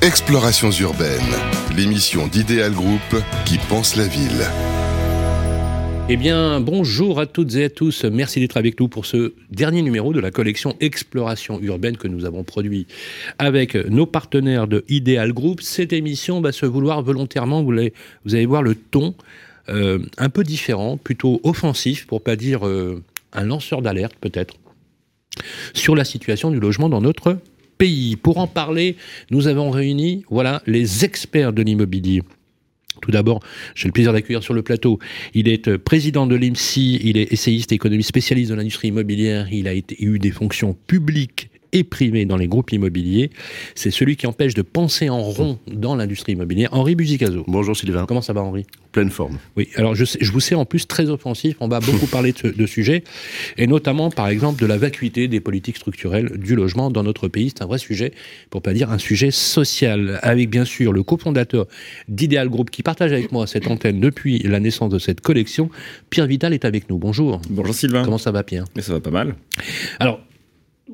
Explorations urbaines, l'émission d'Idéal Group qui pense la ville. Eh bien, bonjour à toutes et à tous. Merci d'être avec nous pour ce dernier numéro de la collection Exploration urbaine que nous avons produit avec nos partenaires de Ideal Group. Cette émission va se vouloir volontairement, vous allez, vous allez voir le ton euh, un peu différent, plutôt offensif, pour pas dire euh, un lanceur d'alerte peut-être, sur la situation du logement dans notre pays. Pour en parler, nous avons réuni voilà, les experts de l'immobilier. Tout d'abord, j'ai le plaisir d'accueillir sur le plateau. Il est euh, président de l'IMSI, il est essayiste économiste spécialiste de l'industrie immobilière, il a eu des fonctions publiques et privées dans les groupes immobiliers. C'est celui qui empêche de penser en rond dans l'industrie immobilière. Henri Buzicazo. Bonjour Sylvain. Comment ça va Henri? Pleine forme. Oui, alors je, je, vous sais en plus très offensif, on va beaucoup parler de, ce, de sujets, et notamment par exemple de la vacuité des politiques structurelles du logement dans notre pays. C'est un vrai sujet, pour pas dire un sujet social, avec bien sûr le cofondateur d'Ideal Group qui partage avec moi cette antenne depuis la naissance de cette collection. Pierre Vital est avec nous. Bonjour. Bonjour Sylvain. Comment ça va Pierre? Mais ça va pas mal. Alors,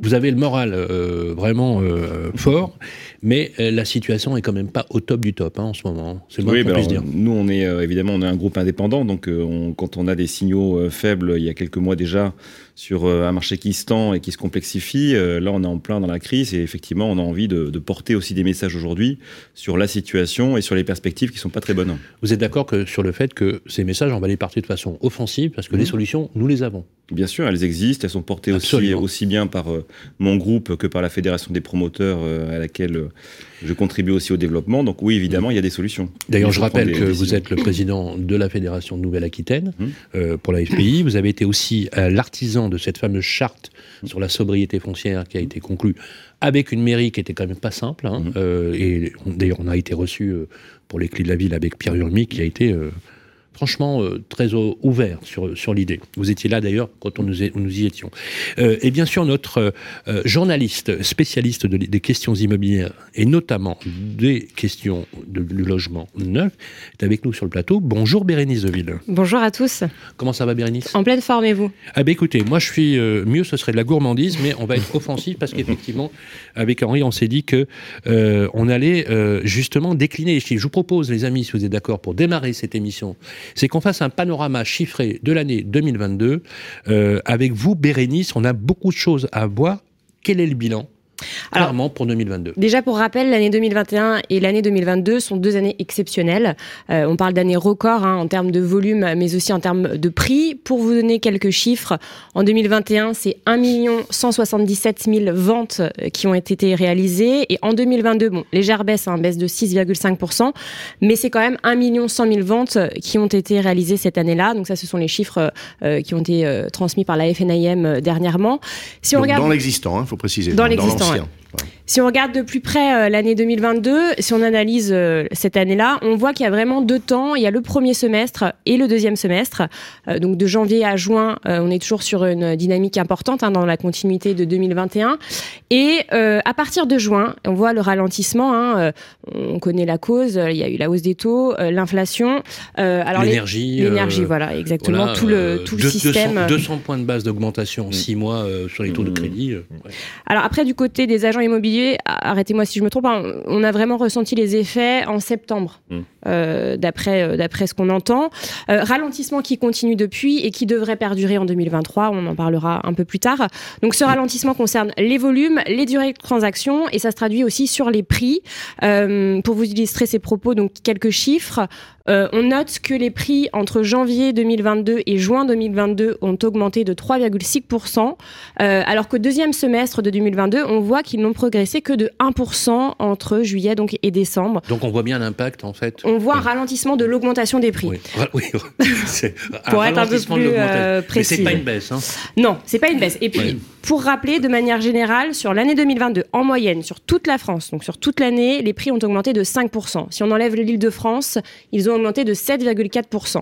vous avez le moral euh, vraiment euh, fort, mais euh, la situation est quand même pas au top du top hein, en ce moment. C'est le oui, qu'on ben puisse dire. nous on est évidemment on est un groupe indépendant, donc on, quand on a des signaux faibles, il y a quelques mois déjà sur euh, un marché qui se tend et qui se complexifie, euh, là on est en plein dans la crise et effectivement on a envie de, de porter aussi des messages aujourd'hui sur la situation et sur les perspectives qui sont pas très bonnes. Vous êtes d'accord que sur le fait que ces messages, on va les porter de façon offensive parce que les solutions, nous les avons. Bien sûr, elles existent, elles sont portées aussi, bien par euh, mon groupe que par la Fédération des promoteurs euh, à laquelle je contribue aussi au développement. Donc oui, évidemment, il y a des solutions. D'ailleurs, Il je rappelle que vous êtes le président de la Fédération de Nouvelle-Aquitaine Mhm. euh, pour la FPI. Vous avez été aussi euh, l'artisan de cette fameuse charte sur la sobriété foncière qui a été conclue avec une mairie qui était quand même pas simple. hein. Mhm. Euh, et d'ailleurs, on a été reçu pour les clés de la ville avec Pierre Urmi qui a été franchement euh, très ouvert sur, sur l'idée. Vous étiez là d'ailleurs quand on nous, est- nous y étions. Euh, et bien sûr, notre euh, journaliste spécialiste de- des questions immobilières et notamment des questions de, du logement neuf est avec nous sur le plateau. Bonjour Bérénice Deville. Bonjour à tous. Comment ça va Bérénice? En pleine forme et vous? Ah ben écoutez, moi je suis euh, mieux, ce serait de la gourmandise, mais on va être offensif parce qu'effectivement, avec Henri, on s'est dit que euh, on allait euh, justement décliner les chiffres. Je vous propose, les amis, si vous êtes d'accord, pour démarrer cette émission, c'est qu'on fasse un panorama chiffré de l'année 2022. Euh, avec vous, Bérénice, on a beaucoup de choses à voir. Quel est le bilan? Alors- clairement pour 2022 Déjà pour rappel, l'année 2021 et l'année 2022 sont deux années exceptionnelles. Euh, on parle d'années records hein, en termes de volume, mais aussi en termes de prix. Pour vous donner quelques chiffres, en 2021, c'est 1 177 000 ventes euh, qui ont été réalisées. Et en 2022, bon, légère baisse, hein, baisse de 6,5%, mais c'est quand même 1 100 000 ventes qui ont été réalisées cette année-là. Donc ça, ce sont les chiffres euh, qui ont été euh, transmis par la FNIM euh, dernièrement. Si on Donc, regarde... Dans l'existant, il faut préciser. Dans l'existant, l'ancien. Si on regarde de plus près euh, l'année 2022, si on analyse euh, cette année-là, on voit qu'il y a vraiment deux temps. Il y a le premier semestre et le deuxième semestre. Euh, donc de janvier à juin, euh, on est toujours sur une dynamique importante hein, dans la continuité de 2021. Et euh, à partir de juin, on voit le ralentissement. hein, euh, on connaît la cause. Il y a eu la hausse des taux, euh, l'inflation. Euh, alors L'énergie. l'énergie, euh, voilà, exactement. voilà, tout le euh, tout le système. 200, 200 points de base d'augmentation en 6 mois euh, sur les taux de Mmh. crédit. euh, ouais. Alors après, du côté des agents immobiliers, a- arrêtez-moi si je me trompe, hein, on a vraiment ressenti les effets en septembre, Mm. euh, d'après euh, d'après ce qu'on entend. Euh, ralentissement qui continue depuis et qui devrait perdurer en 2023, on en parlera un peu plus tard. Donc ce ralentissement concerne les volumes, les durées de transaction et ça se traduit aussi sur les prix. Pour vous illustrer ces propos, donc quelques chiffres. Euh, on note que les prix entre janvier 2022 et juin 2022 ont augmenté de 3,6%, euh, alors qu'au deuxième semestre de 2022, on voit qu'ils n'ont progressé que de 1% entre juillet donc, et décembre. Donc on voit bien l'impact en fait. On voit un ralentissement de l'augmentation des prix. Oui, un Pour être un peu plus, l'augmentation. euh, Mais c'est précis. pas une baisse. Hein. Non, c'est pas une baisse. Et puis, Ouais. pour rappeler de manière générale, sur l'année 2022, en moyenne, sur toute la France, donc sur toute l'année, les prix ont augmenté de 5%. Si on enlève l'île de France, ils ont augmenté de 7,4%.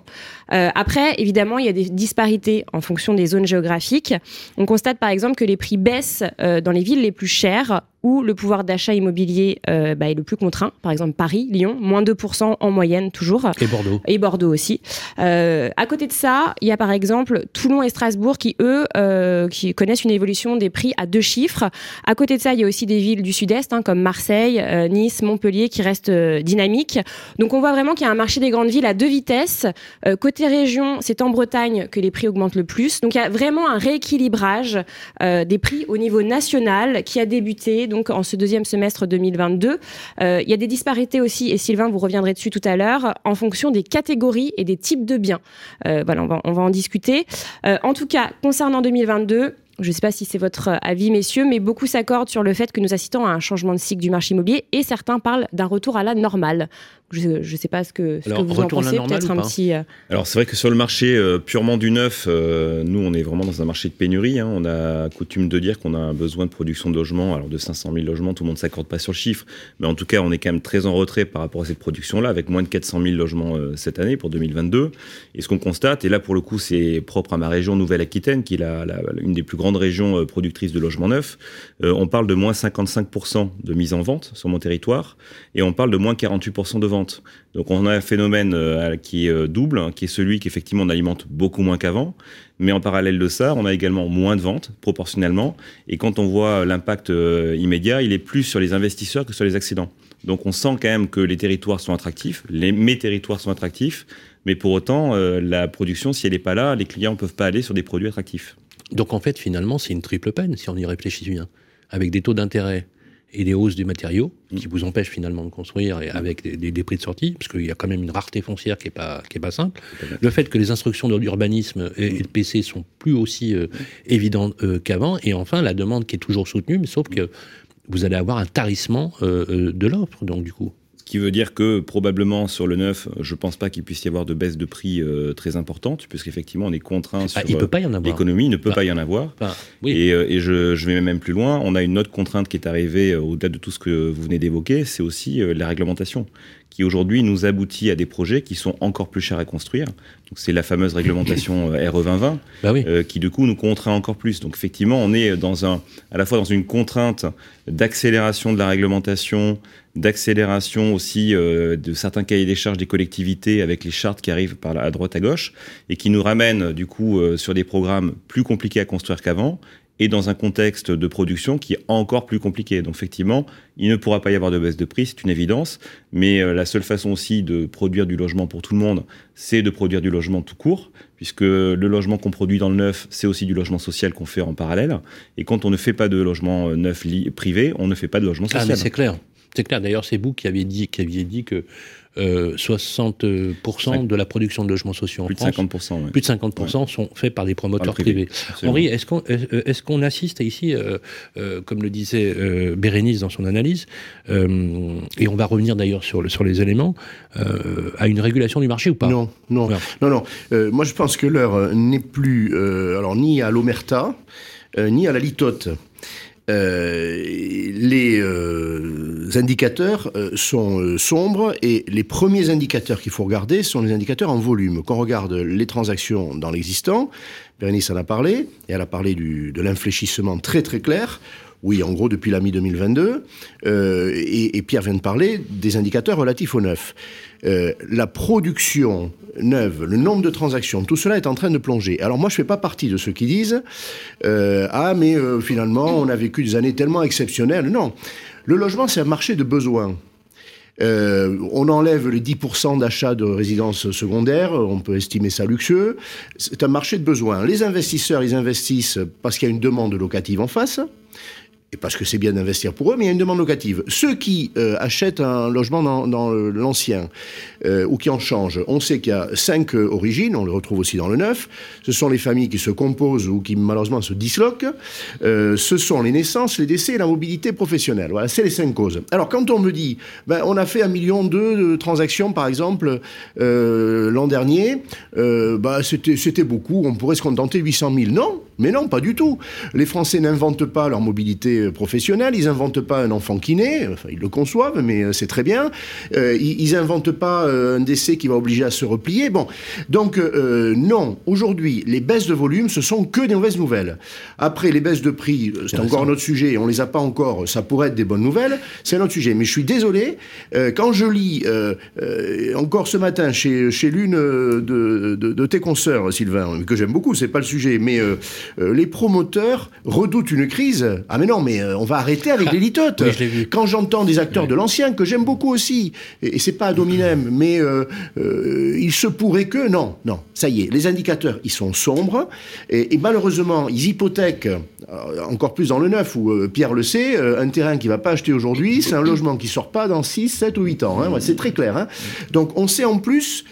Euh, après, évidemment, il y a des disparités en fonction des zones géographiques. On constate par exemple que les prix baissent euh, dans les villes les plus chères où le pouvoir d'achat immobilier euh, bah, est le plus contraint. Par exemple, Paris, Lyon, moins 2% en moyenne toujours. Et Bordeaux. Et Bordeaux aussi. Euh, à côté de ça, il y a par exemple Toulon et Strasbourg qui, eux, euh, qui connaissent une évolution des prix à deux chiffres. À côté de ça, il y a aussi des villes du sud-est, hein, comme Marseille, euh, Nice, Montpellier, qui restent euh, dynamiques. Donc on voit vraiment qu'il y a un marché des grandes villes à deux vitesses. Euh, côté région, c'est en Bretagne que les prix augmentent le plus. Donc il y a vraiment un rééquilibrage euh, des prix au niveau national qui a débuté donc en ce deuxième semestre 2022. Euh, il y a des disparités aussi, et Sylvain, vous reviendrez dessus tout à l'heure, en fonction des catégories et des types de biens. Euh, voilà, on va, en discuter. Euh, en tout cas, concernant 2022, je ne sais pas si c'est votre avis, messieurs, mais beaucoup s'accordent sur le fait que nous assistons à un changement de cycle du marché immobilier et certains parlent d'un retour à la normale. Je ne sais pas ce que, ce Alors, que vous en pensez. Peut-être un petit. euh, Alors c'est vrai que sur le marché euh, purement du neuf, euh, nous on est vraiment dans un marché de pénurie. hein. On a coutume de dire qu'on a un besoin de production de logements, alors de 500 000 logements, tout le monde s'accorde pas sur le chiffre, mais en tout cas on est quand même très en retrait par rapport à cette production-là, avec moins de 400 000 logements euh, cette année pour 2022. Et ce qu'on constate, et là pour le coup c'est propre à ma région Nouvelle-Aquitaine, qui est la, la- une des plus grandes régions euh, productrices de logements neufs, euh, on parle de moins 55% de mise en vente sur mon territoire, et on parle de moins 48% de vente. Donc on a un phénomène euh, qui est euh, double, hein, qui est celui qu'effectivement on alimente beaucoup moins qu'avant, mais en parallèle de ça, on a également moins de ventes proportionnellement, et quand on voit l'impact euh, immédiat, il est plus sur les investisseurs que sur les accidents. Donc on sent quand même que les territoires sont attractifs, les, mes territoires sont attractifs, mais pour autant, la production, si elle n'est pas là, les clients ne peuvent pas aller sur des produits attractifs. Donc en fait, finalement, c'est une triple peine, si on y réfléchit bien. Avec des taux d'intérêt et des hausses des matériaux qui vous empêchent finalement de construire et avec des, des- des prix de sortie, parce qu'il y a quand même une rareté foncière qui n'est pas, qui est pas simple. Le fait que les instructions de l'urbanisme et, et de PC sont plus aussi euh, évidentes euh, qu'avant. Et enfin, la demande qui est toujours soutenue, mais sauf que vous allez avoir un tarissement euh, de l'offre, donc du coup. Ce qui veut dire que probablement sur le neuf, je pense pas qu'il puisse y avoir de baisse de prix euh, très importante, puisqu'effectivement on est contraint sur Ah, il euh, peut pas y en avoir. l'économie, il ne peut Bah, pas y en avoir. Enfin, oui. Et, euh, et je, je vais même plus loin. On a une autre contrainte qui est arrivée euh, au-delà de tout ce que vous venez d'évoquer, c'est aussi euh, la réglementation, qui aujourd'hui nous aboutit à des projets qui sont encore plus chers à construire. Donc c'est la fameuse réglementation euh, RE 2020, Bah oui. euh, qui du coup nous contraint encore plus. Donc effectivement, on est dans un, à la fois dans une contrainte d'accélération de la réglementation, d'accélération aussi euh, de certains cahiers des charges des collectivités avec les chartes qui arrivent par la, à droite à gauche et qui nous ramènent du coup euh, sur des programmes plus compliqués à construire qu'avant et dans un contexte de production qui est encore plus compliqué. Donc effectivement, il ne pourra pas y avoir de baisse de prix, c'est une évidence, mais euh, la seule façon aussi de produire du logement pour tout le monde, c'est de produire du logement tout court, puisque le logement qu'on produit dans le neuf, c'est aussi du logement social qu'on fait en parallèle. Et quand on ne fait pas de logement neuf privé, on ne fait pas de logement Ah, social. mais c'est clair. C'est clair. D'ailleurs, c'est vous qui aviez dit, qui aviez dit que euh, 60% de la production de logements sociaux en plus de France, 50%. ouais. plus de 50% sont faits par des promoteurs Par le privé, privés. absolument. Henri, est-ce qu'on est, qu'on assiste ici, euh, euh, comme le disait euh, Bérénice dans son analyse, euh, et on va revenir d'ailleurs sur, le- sur les éléments, euh, à une régulation du marché ou pas? Non, non, Non. non, non. Euh, moi, je pense que l'heure euh, n'est plus, euh, alors ni à l'omerta, euh, ni à la litote. Euh, les euh, indicateurs euh, sont sombres et les premiers indicateurs qu'il faut regarder sont les indicateurs en volume. Quand on regarde les transactions dans l'existant, Bérénice en a parlé, et elle a parlé de l'infléchissement très très clair. Oui, en gros, depuis la mi-2022. Euh, et, et Pierre vient de parler des indicateurs relatifs au neuf. Euh, la production neuve, le nombre de transactions, tout cela est en train de plonger. Alors moi, je fais pas partie de ceux qui disent euh, ah mais euh, finalement on a vécu des années tellement exceptionnelles. Non, le logement c'est un marché de besoins. On enlève les 10% d'achats de résidences secondaires, on peut estimer ça luxueux. C'est un marché de besoins. Les investisseurs, ils investissent parce qu'il y a une demande locative en face et parce que c'est bien d'investir pour eux, mais il y a une demande locative. Ceux qui euh, achètent un logement dans, dans l'ancien euh, ou qui en changent, on sait qu'il y a cinq euh, origines, on le retrouve aussi dans le neuf. Ce sont les familles qui se composent ou qui malheureusement se disloquent. Euh, ce sont les naissances, les décès et la mobilité professionnelle. Voilà, c'est les cinq causes. Alors quand on me dit, ben, on a fait un million de transactions par exemple euh, l'an dernier, bah, c'était beaucoup, on pourrait se contenter de 800 000. Non, Mais non, pas du tout. Les Français n'inventent pas leur mobilité professionnelle, ils n'inventent pas un enfant qui naît, enfin ils le conçoivent, mais c'est très bien. ils n'inventent pas un décès qui va obliger à se replier. Bon, donc non, aujourd'hui, les baisses de volume, ce sont que des mauvaises nouvelles. Après, les baisses de prix, c'est encore un autre sujet, on les a pas encore, ça pourrait être des bonnes nouvelles, c'est un autre sujet. Mais je suis désolé, quand je lis encore ce matin chez, chez l'une de, de, tes consoeurs, Sylvain, que j'aime beaucoup, c'est pas le sujet, mais euh, euh, les promoteurs redoutent une crise. Ah mais non, mais euh, on va arrêter avec les litotes. Quand j'entends des acteurs de l'ancien, que j'aime beaucoup aussi, et, c'est pas à dominem, mais il se pourrait que... Non, non, ça y est, les indicateurs, ils sont sombres, et, malheureusement, ils hypothèquent, encore plus dans le neuf, où Pierre le sait, un terrain qui va pas acheter aujourd'hui, c'est un logement qui sort pas dans 6, 7 ou 8 ans. Hein. c'est très clair. Hein. Donc on sait en plus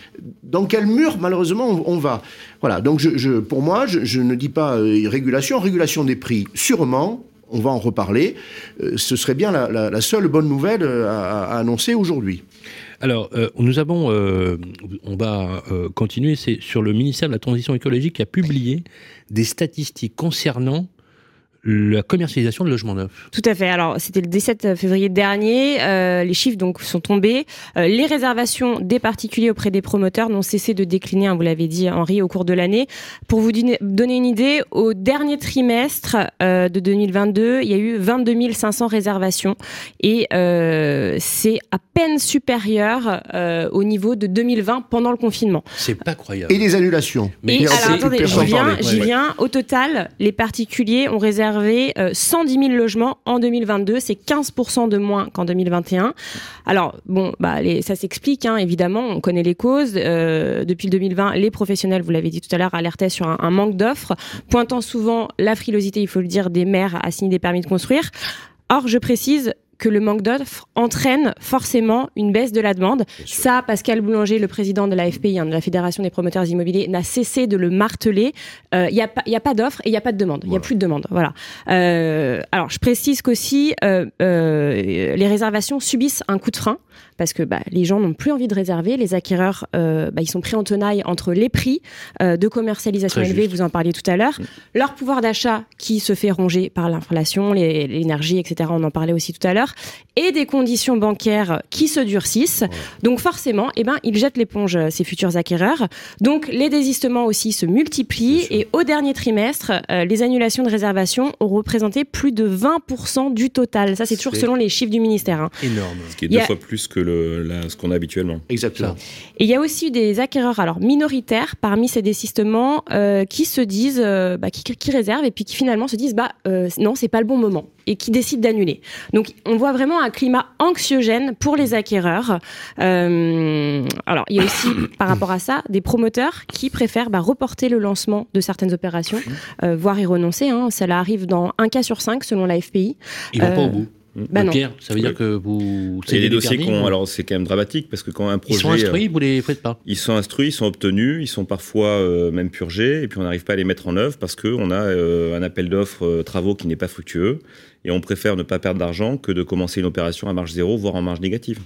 dans quel mur, malheureusement, on, va. Voilà, donc pour moi, je, ne dis pas euh, régulation, régulation des prix, sûrement, on va en reparler. Euh, ce serait bien la, seule bonne nouvelle euh, à, annoncer aujourd'hui. Alors, nous avons, on va continuer, c'est sur le ministère de la Transition écologique qui a publié des statistiques concernant la commercialisation de logements neufs. Tout à fait. Alors, c'était le 17 février dernier. Euh, les chiffres donc sont tombés. Euh, les réservations des particuliers auprès des promoteurs n'ont cessé de décliner, hein, vous l'avez dit, Henri, au cours de l'année. Pour vous donner une idée, au dernier trimestre euh, de 2022, il y a eu 22 500 réservations et c'est à peine supérieur au niveau de 2020 pendant le confinement. C'est pas croyable. Et les annulations. Mais alors, attendez, j'y viens, j'y viens. Au total, les particuliers ont réservé réservé 110 000 logements en 2022. C'est 15% de moins qu'en 2021. Alors, bon, bah, ça s'explique, hein, évidemment. On connaît les causes. Euh, depuis 2020, les professionnels, vous l'avez dit tout à l'heure, alertaient sur un manque d'offres, pointant souvent la frilosité, il faut le dire, des maires à signer des permis de construire. Or, je précise, que le manque d'offres entraîne forcément une baisse de la demande. Ça, Pascal Boulanger, le président de la FPI, hein, de la Fédération des promoteurs immobiliers, n'a cessé de le marteler. Il euh, n'y a pas, a pas d'offres et il n'y a pas de demande. Il n'y a plus de demande. Voilà. Euh, alors, je précise qu'aussi, euh, les réservations subissent un coup de frein parce que bah, les gens n'ont plus envie de réserver. Les acquéreurs, bah, ils sont pris en tenaille entre les prix de commercialisation élevés, vous en parliez tout à l'heure, mm. leur pouvoir d'achat qui se fait ronger par l'inflation, l'énergie, etc. On en parlait aussi tout à l'heure et des conditions bancaires qui se durcissent. Donc forcément, eh ben, ils jettent l'éponge, euh, ces futurs acquéreurs. Donc les désistements aussi se multiplient et au dernier trimestre, euh, les annulations de réservation ont représenté plus de 20% du total. Ça, c'est toujours selon les chiffres du ministère. Hein. Énorme. Ce qui est deux fois plus que le, ce qu'on a habituellement. Exactement. Et il y a aussi des acquéreurs alors minoritaires parmi ces désistements euh, qui se disent, bah, qui, qui, réservent et puis qui finalement se disent, bah non, c'est pas le bon moment et qui décident d'annuler. Donc on voit vraiment un climat anxiogène pour les acquéreurs. Euh, alors il y a aussi par rapport à ça des promoteurs qui préfèrent bah, reporter le lancement de certaines opérations, euh, voire y renoncer. Hein. Cela arrive dans un cas sur cinq selon la FPI. Ils vont pas au bout. Bah Pierre, ça veut dire que vous. C'est des dossiers qu'on. Alors c'est quand même dramatique parce que quand un projet. Ils sont instruits, vous les faites pas Ils sont instruits, ils sont obtenus, ils sont parfois même purgés et puis on n'arrive pas à les mettre en œuvre parce qu'on a un appel d'offres travaux qui n'est pas fructueux et on préfère ne pas perdre d'argent que de commencer une opération à marge zéro, voire en marge négative.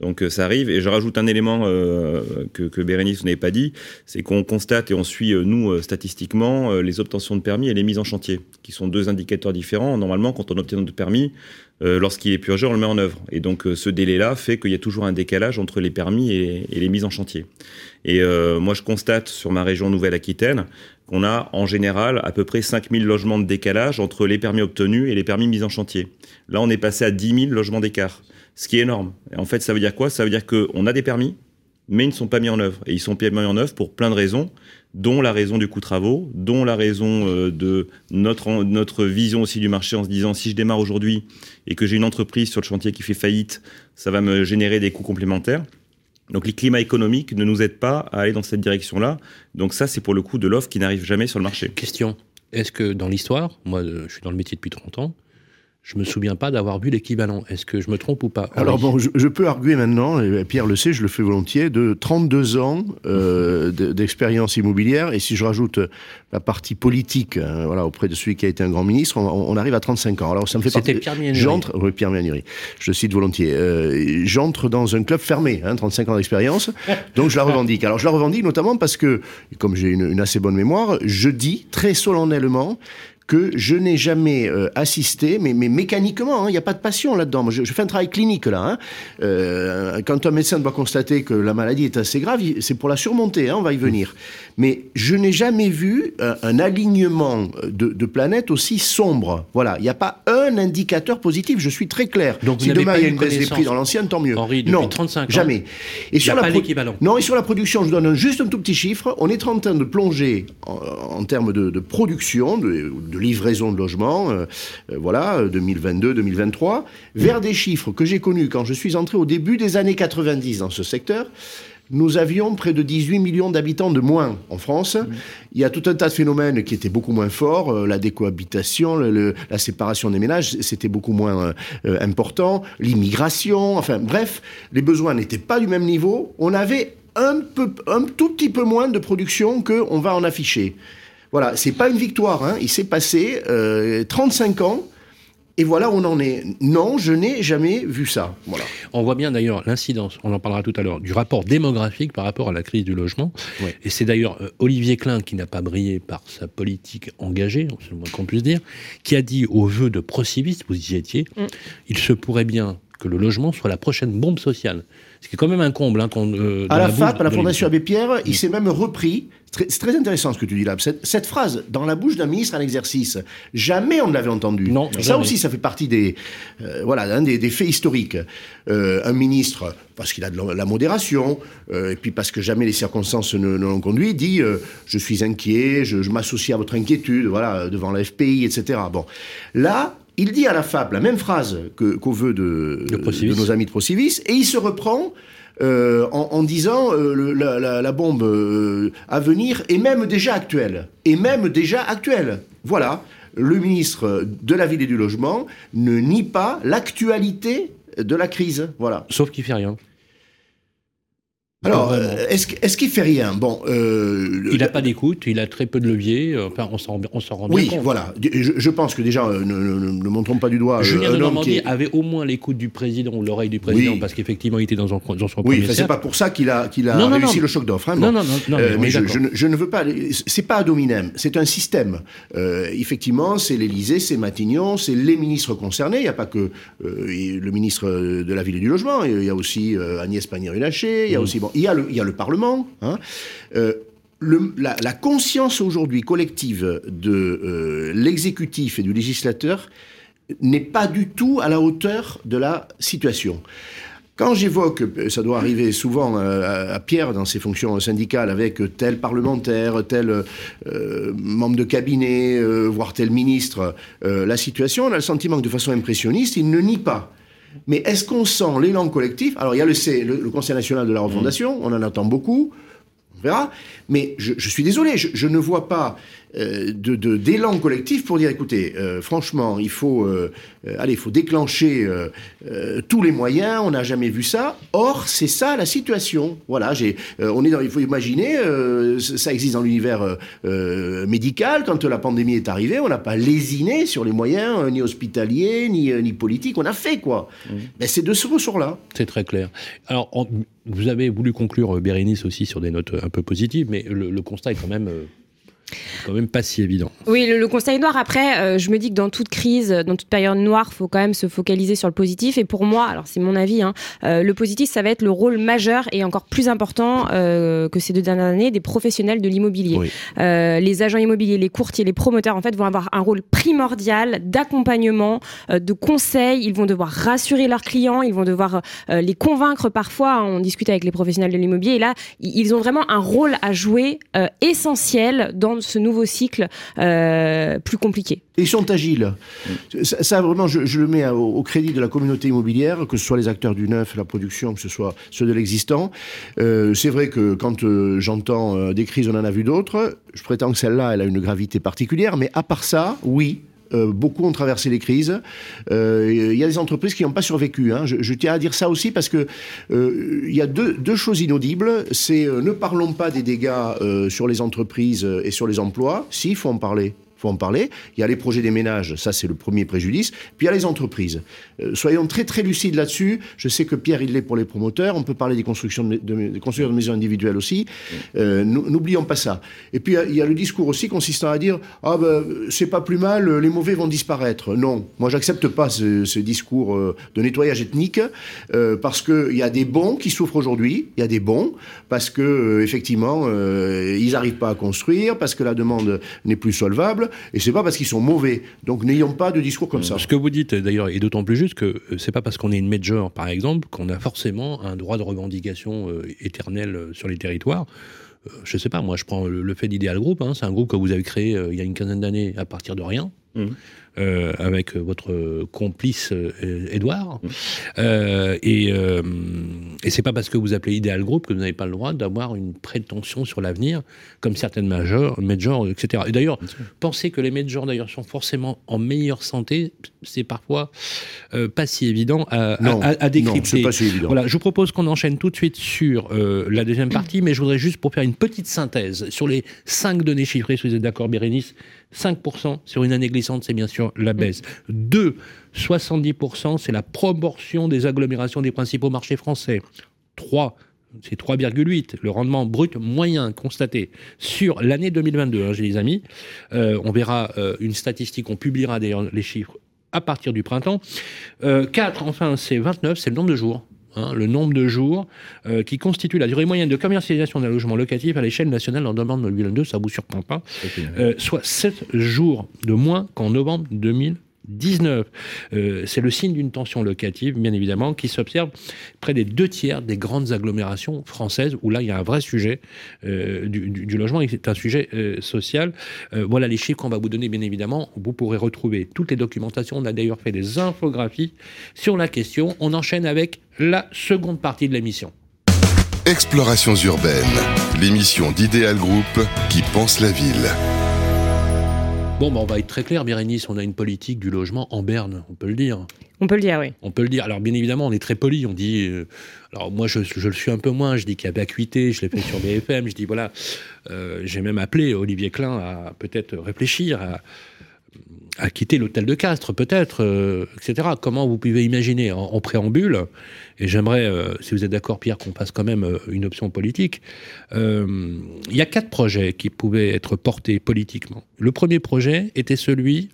Donc euh, ça arrive. Et je rajoute un élément euh, que, que Bérénice n'avait pas dit, c'est qu'on constate et on suit, euh, nous, statistiquement, les obtentions de permis et les mises en chantier, qui sont deux indicateurs différents. Normalement, quand on obtient notre permis, lorsqu'il est purgé, on le met en œuvre. Et donc ce délai-là fait qu'il y a toujours un décalage entre les permis et, et les mises en chantier. Et moi, je constate sur ma région Nouvelle-Aquitaine qu'on a en général à peu près 5000 logements de décalage entre les permis obtenus et les permis mis en chantier. Là, on est passé à 10 000 logements d'écart, ce qui est énorme. Et en fait, ça veut dire quoi? Ça veut dire qu'on a des permis, mais ils ne sont pas mis en œuvre. Et ils sont mis en œuvre pour plein de raisons, dont la raison du coût travaux, dont la raison euh, de notre, notre vision aussi du marché en se disant si je démarre aujourd'hui et que j'ai une entreprise sur le chantier qui fait faillite, ça va me générer des coûts complémentaires. Donc les climats économiques ne nous aident pas à aller dans cette direction-là. Donc ça, c'est pour le coup de l'offre qui n'arrive jamais sur le marché. Question. Est-ce que dans l'histoire, moi je suis dans le métier depuis 30 ans, je me souviens pas d'avoir vu l'équivalent. Est-ce que je me trompe ou pas Alors bon, je, peux arguer maintenant, et Pierre le sait, je le fais volontiers, de 32 ans euh, d'expérience immobilière, et si je rajoute la partie politique, hein, voilà, auprès de celui qui a été un grand ministre, on, arrive à 35 ans. Alors ça me fait C'était Pierre J'entre, oui, Pierre Mianuri, je cite volontiers. Euh, j'entre dans un club fermé, hein, 35 ans d'expérience, donc je la revendique. Alors je la revendique notamment parce que, comme j'ai une, une assez bonne mémoire, je dis très solennellement que je n'ai jamais euh, assisté, mais, mais mécaniquement, il hein, n'y a pas de passion là-dedans. Je, je, fais un travail clinique là. Hein. Euh, quand un médecin doit constater que la maladie est assez grave, c'est pour la surmonter, hein, on va y venir. Mais je n'ai jamais vu un, un alignement de, de, planètes aussi sombre. Voilà, il n'y a pas un indicateur positif, je suis très clair. Donc si demain il y a une baisse des prix dans l'ancienne, tant mieux. Henri, non, 35 ans, jamais. Et sur, la non, et sur la production, je donne juste un tout petit chiffre. On est en train de plonger en, en termes de, de production, de de livraison de logements, euh, euh, voilà, 2022-2023, vers des chiffres que j'ai connus quand je suis entré au début des années 90 dans ce secteur. Nous avions près de 18 millions d'habitants de moins en France. Il y a tout un tas de phénomènes qui étaient beaucoup moins forts. Euh, la décohabitation, la séparation des ménages, c'était beaucoup moins important. L'immigration, enfin bref, les besoins n'étaient pas du même niveau. On avait un, peu, un tout petit peu moins de production qu'on va en afficher. Voilà, c'est pas une victoire. Hein. Il s'est passé 35 euh, ans. Et voilà où on en est. Non, je n'ai jamais vu ça. Voilà. On voit bien d'ailleurs l'incidence, on en parlera tout à l'heure, du rapport démographique par rapport à la crise du logement. Et c'est d'ailleurs euh, Olivier Klein, qui n'a pas brillé par sa politique engagée, c'est le moins qu'on puisse dire, qui a dit au vœu de Procivis, vous y étiez, mm. il se pourrait bien que le logement soit la prochaine bombe sociale. Ce qui est quand même un comble. Hein, euh, à la, FAP, à la Fondation Abbé Pierre, il s'est même repris. C'est très intéressant ce que tu dis là. Cette, phrase, dans la bouche d'un ministre à l'exercice, jamais on ne l'avait entendue. Non, ça aussi, ça fait partie des, euh, voilà, des, des, faits historiques. Euh, un ministre, parce qu'il a de la, modération, et puis parce que jamais les circonstances ne, l'ont conduit, dit Je suis inquiet, je, m'associe à votre inquiétude, voilà, devant la FPI, etc. Bon. Là, il dit à la FAP la même phrase qu'au vœu de, de, nos amis de Procivis, et il se reprend euh, en, disant euh, la, bombe euh, à venir est même déjà actuelle. Et même déjà actuelle. Voilà, le ministre de la Ville et du Logement ne nie pas l'actualité de la crise. Voilà. Sauf qu'il fait rien. Alors, euh, est-ce qu'il fait rien? Bon, euh, il n'a pas d'écoute, il a très peu de levier. Enfin, on s'en rend bien compte. Oui, voilà. Je, pense que déjà, euh, ne, ne, montrons pas du doigt. Julien de Normandie avait au moins l'écoute du président ou l'oreille du président, parce qu'effectivement, il était dans, son, dans son oui, c'est pas pour ça qu'il a, qu'il a réussi le choc d'offre. Hein, non, non, non, mais, je, ne veux pas. C'est pas un dominem, c'est un système. effectivement, c'est l'Élysée, c'est Matignon, c'est les ministres concernés. Il n'y a pas que le ministre de la Ville et du Logement. Il y a aussi Agnès Pannier-Runacher. Il y a mm. aussi bon, il y a le, Parlement. Hein. Euh, la, conscience aujourd'hui collective de euh, l'exécutif et du législateur n'est pas du tout à la hauteur de la situation. Quand j'évoque, ça doit arriver souvent euh, à, Pierre dans ses fonctions syndicales, avec tel parlementaire, tel membre de cabinet, voire tel ministre, la situation, on a le sentiment que de façon impressionniste, il ne nie pas mais est-ce qu'on sent l'élan collectif? Alors, il y a le, le, Conseil national de la refondation, on en attend beaucoup, on verra. Mais je, suis désolé, je, ne vois pas de d'élan collectif pour dire écoutez, euh, franchement, il faut, euh, allez, faut déclencher tous les moyens. On n'a jamais vu ça. Or, c'est ça la situation. Voilà, j'ai, on est dans, il faut imaginer, ça existe dans l'univers médical. Quand la pandémie est arrivée, on n'a pas lésiné sur les moyens ni hospitaliers ni, ni politiques. On a fait quoi? Mais mmh. ben, c'est de ce ressort-là. C'est très clair. Alors, vous avez voulu conclure Bérénice aussi sur des notes un peu positives mais le, constat est quand même euh, quand même pas si évident. Oui, le, conseil noir. Après, euh, je me dis que dans toute crise, dans toute période noire, il faut quand même se focaliser sur le positif. Et pour moi, alors c'est mon avis, hein, euh, le positif, ça va être le rôle majeur et encore plus important euh, que ces deux dernières années des professionnels de l'immobilier. les agents immobiliers, les courtiers, les promoteurs, en fait, vont avoir un rôle primordial d'accompagnement, de conseil. Ils vont devoir rassurer leurs clients, ils vont devoir les convaincre parfois. Hein, on discute avec les professionnels de l'immobilier et là, ils ont vraiment un rôle à jouer essentiel dans ce nouveau cycle euh, plus compliqué. ils sont agiles. Ça, vraiment, je, le mets au, crédit de la communauté immobilière, que ce soit les acteurs du neuf, la production, que ce soit ceux de l'existant. Euh, c'est vrai que quand euh, j'entends des crises, on en a vu d'autres. Je prétends que celle-là, elle a une gravité particulière, mais à part ça, oui, Euh, beaucoup ont traversé les crises. Euh, Il y a des entreprises qui n'ont pas survécu. hein. Je, tiens à dire ça aussi parce que euh, il y a deux, deux choses inaudibles. C'est ne parlons pas des dégâts sur les entreprises et sur les emplois. Si, faut en parler faut en parler. Il y a les projets des ménages, ça c'est le premier préjudice. Puis il y a les entreprises. Euh, soyons très très lucides là-dessus. Je sais que Pierre il l'est pour les promoteurs. On peut parler des constructions de, de- des constructeurs de maisons individuelles aussi. Euh, nou- N'oublions pas ça. Et puis il y a- il y, a le discours aussi consistant à dire ah ben c'est pas plus mal, les mauvais vont disparaître. Non, moi j'accepte pas ce, ce discours euh, de nettoyage ethnique euh, parce que il y a des bons qui souffrent aujourd'hui. Il y a des bons parce que effectivement ils n'arrivent pas à construire parce que la demande n'est plus solvable et c'est pas parce qu'ils sont mauvais. Donc n'ayons pas de discours comme ça. Ce que vous dites d'ailleurs est d'autant plus juste que euh, c'est pas parce qu'on est une major, par exemple, qu'on a forcément un droit de revendication euh, éternel euh, sur les territoires. Euh, je sais pas, moi je prends le, le fait d'Idéal Group, hein, c'est un groupe que vous avez créé euh, il y a une quinzaine d'années à partir de rien. Mhm. Euh, avec votre complice Edouard. Euh, et euh, et c'est pas parce que vous appelez Ideal Group que vous n'avez pas le droit d'avoir une prétention sur l'avenir, comme certaines majors, majors etc. Et d'ailleurs, penser que les majors d'ailleurs sont forcément en meilleure santé, c'est parfois pas si évident à, Non, à, à non, décrypter. c'est pas si évident. Voilà, je vous propose qu'on enchaîne tout de suite sur la deuxième partie, mais je voudrais juste pour faire une petite synthèse sur les cinq données chiffrées, si vous êtes d'accord, Bérénice. 5% sur une année glissante, c'est bien sûr la baisse. 2, 70%, c'est la proportion des agglomérations des principaux marchés français. 3, c'est 3,8%, le rendement brut moyen constaté sur l'année 2022, hein, j'ai les amis. Euh, on verra euh, une statistique, on publiera d'ailleurs les chiffres à partir du printemps. 4, enfin, c'est 29, c'est le nombre de jours. Hein, le nombre de jours euh, qui constitue la durée moyenne de commercialisation d'un logement locatif à l'échelle nationale. En novembre 2022, ça vous surprend pas, euh, soit 7 jours de moins qu'en novembre 2019. Euh, c'est le signe d'une tension locative, bien évidemment, qui s'observe près des deux tiers des grandes agglomérations françaises, où là, il y a un vrai sujet euh, du, logement, et c'est un sujet euh, social. Voilà les chiffres qu'on va vous donner, bien évidemment. Vous pourrez retrouver toutes les documentations. On a d'ailleurs fait des infographies sur la question. On enchaîne avec la seconde partie de l'émission. Explorations urbaines, l'émission d'Idéal Group qui pense la ville. Bon, bah, on va être très clair, Bérénice, on a une politique du logement en berne, on peut le dire. On peut le dire, oui. On peut le dire. Alors, bien évidemment, on est très poli. On dit. euh, alors, moi, je, je le suis un peu moins. Je dis qu'il y a vacuité. Je l'ai fait sur BFM. Je dis, voilà. euh, J'ai même appelé Olivier Klein à peut-être réfléchir à, à quitter l'hôtel de Castres, peut-être, euh, etc. Comment vous pouvez imaginer en, préambule Et j'aimerais, euh, si vous êtes d'accord, Pierre, qu'on passe quand même euh, une option politique. Il y a quatre projets qui pouvaient être portés politiquement. Le premier projet était celui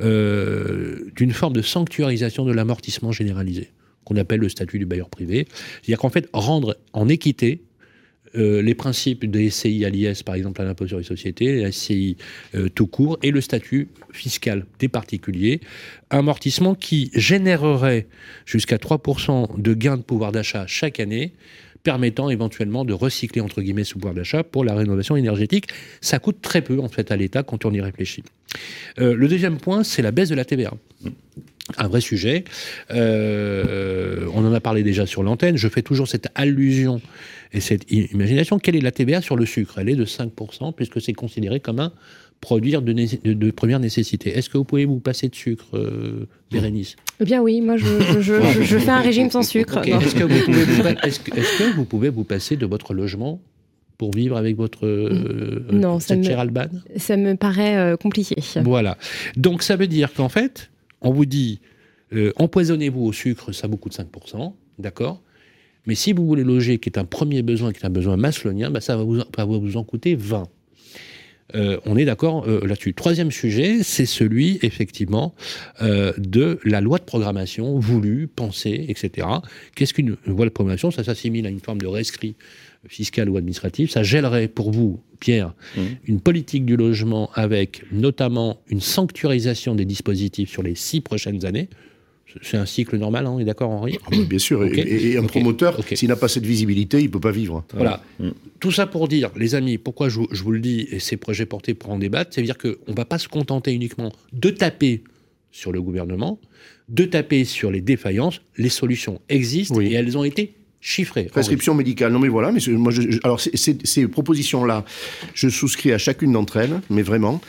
d'une forme de sanctuarisation de l'amortissement généralisé, qu'on appelle le statut du bailleur privé. C'est-à-dire qu'en fait, rendre en équité euh, les principes des SCI à l'IS, par exemple à l'impôt sur les sociétés, la SCI euh, tout court, et le statut fiscal des particuliers, amortissement qui générerait jusqu'à 3% de gains de pouvoir d'achat chaque année, permettant éventuellement de recycler entre guillemets ce pouvoir d'achat pour la rénovation énergétique. Ça coûte très peu en fait à l'État quand on y réfléchit. Euh, le deuxième point, c'est la baisse de la TVA. Un vrai sujet. Euh, on en a parlé déjà sur l'antenne. Je fais toujours cette allusion et cette imagination. Quelle est la TVA sur le sucre? Elle est de 5%, puisque c'est considéré comme un produit de, né- de- de première nécessité. Est-ce que vous pouvez vous passer de sucre, euh, Bérénice? Eh bien oui, moi je, je- je- je- je fais un régime sans sucre. Est-ce que, vous pouvez vous pa- est-ce que- est-ce que vous pouvez vous passer de votre logement pour vivre avec votre euh, Non, ça cette me- chère Alban Ça me paraît euh, compliqué. Voilà. Donc ça veut dire qu'en fait, on vous dit euh, empoisonnez-vous au sucre, ça vous coûte 5%, d'accord? Mais si vous voulez loger, qui est un premier besoin, qui est un besoin maslonien, bah, ça va vous, va vous en coûter 20. Euh, on est d'accord euh, là-dessus. Troisième sujet, c'est celui, effectivement, euh, de la loi de programmation voulue, pensée, etc. Qu'est-ce qu'une loi de programmation? Ça s'assimile à une forme de rescrit fiscal ou administratif. Ça gèlerait pour vous, Pierre, Mmh. une politique du logement avec notamment une sanctuarisation des dispositifs sur les six prochaines années. C'est un cycle normal, hein, on est d'accord, Henri Ah bah, Bien sûr. Et- Ok. Et, et un promoteur, s'il n'a pas cette visibilité, il peut pas vivre. Voilà. Tout ça pour dire, les amis, pourquoi je, vous- je vous le dis, et ces projets portés pour en débattre, c'est-à-dire qu'on ne va pas se contenter uniquement de taper sur le gouvernement, de taper sur les défaillances. Les solutions existent Oui. et elles ont été chiffré. Prescription médicale. Non, mais voilà. Mais moi, alors ces propositions-là, je souscris à chacune d'entre elles, mais vraiment.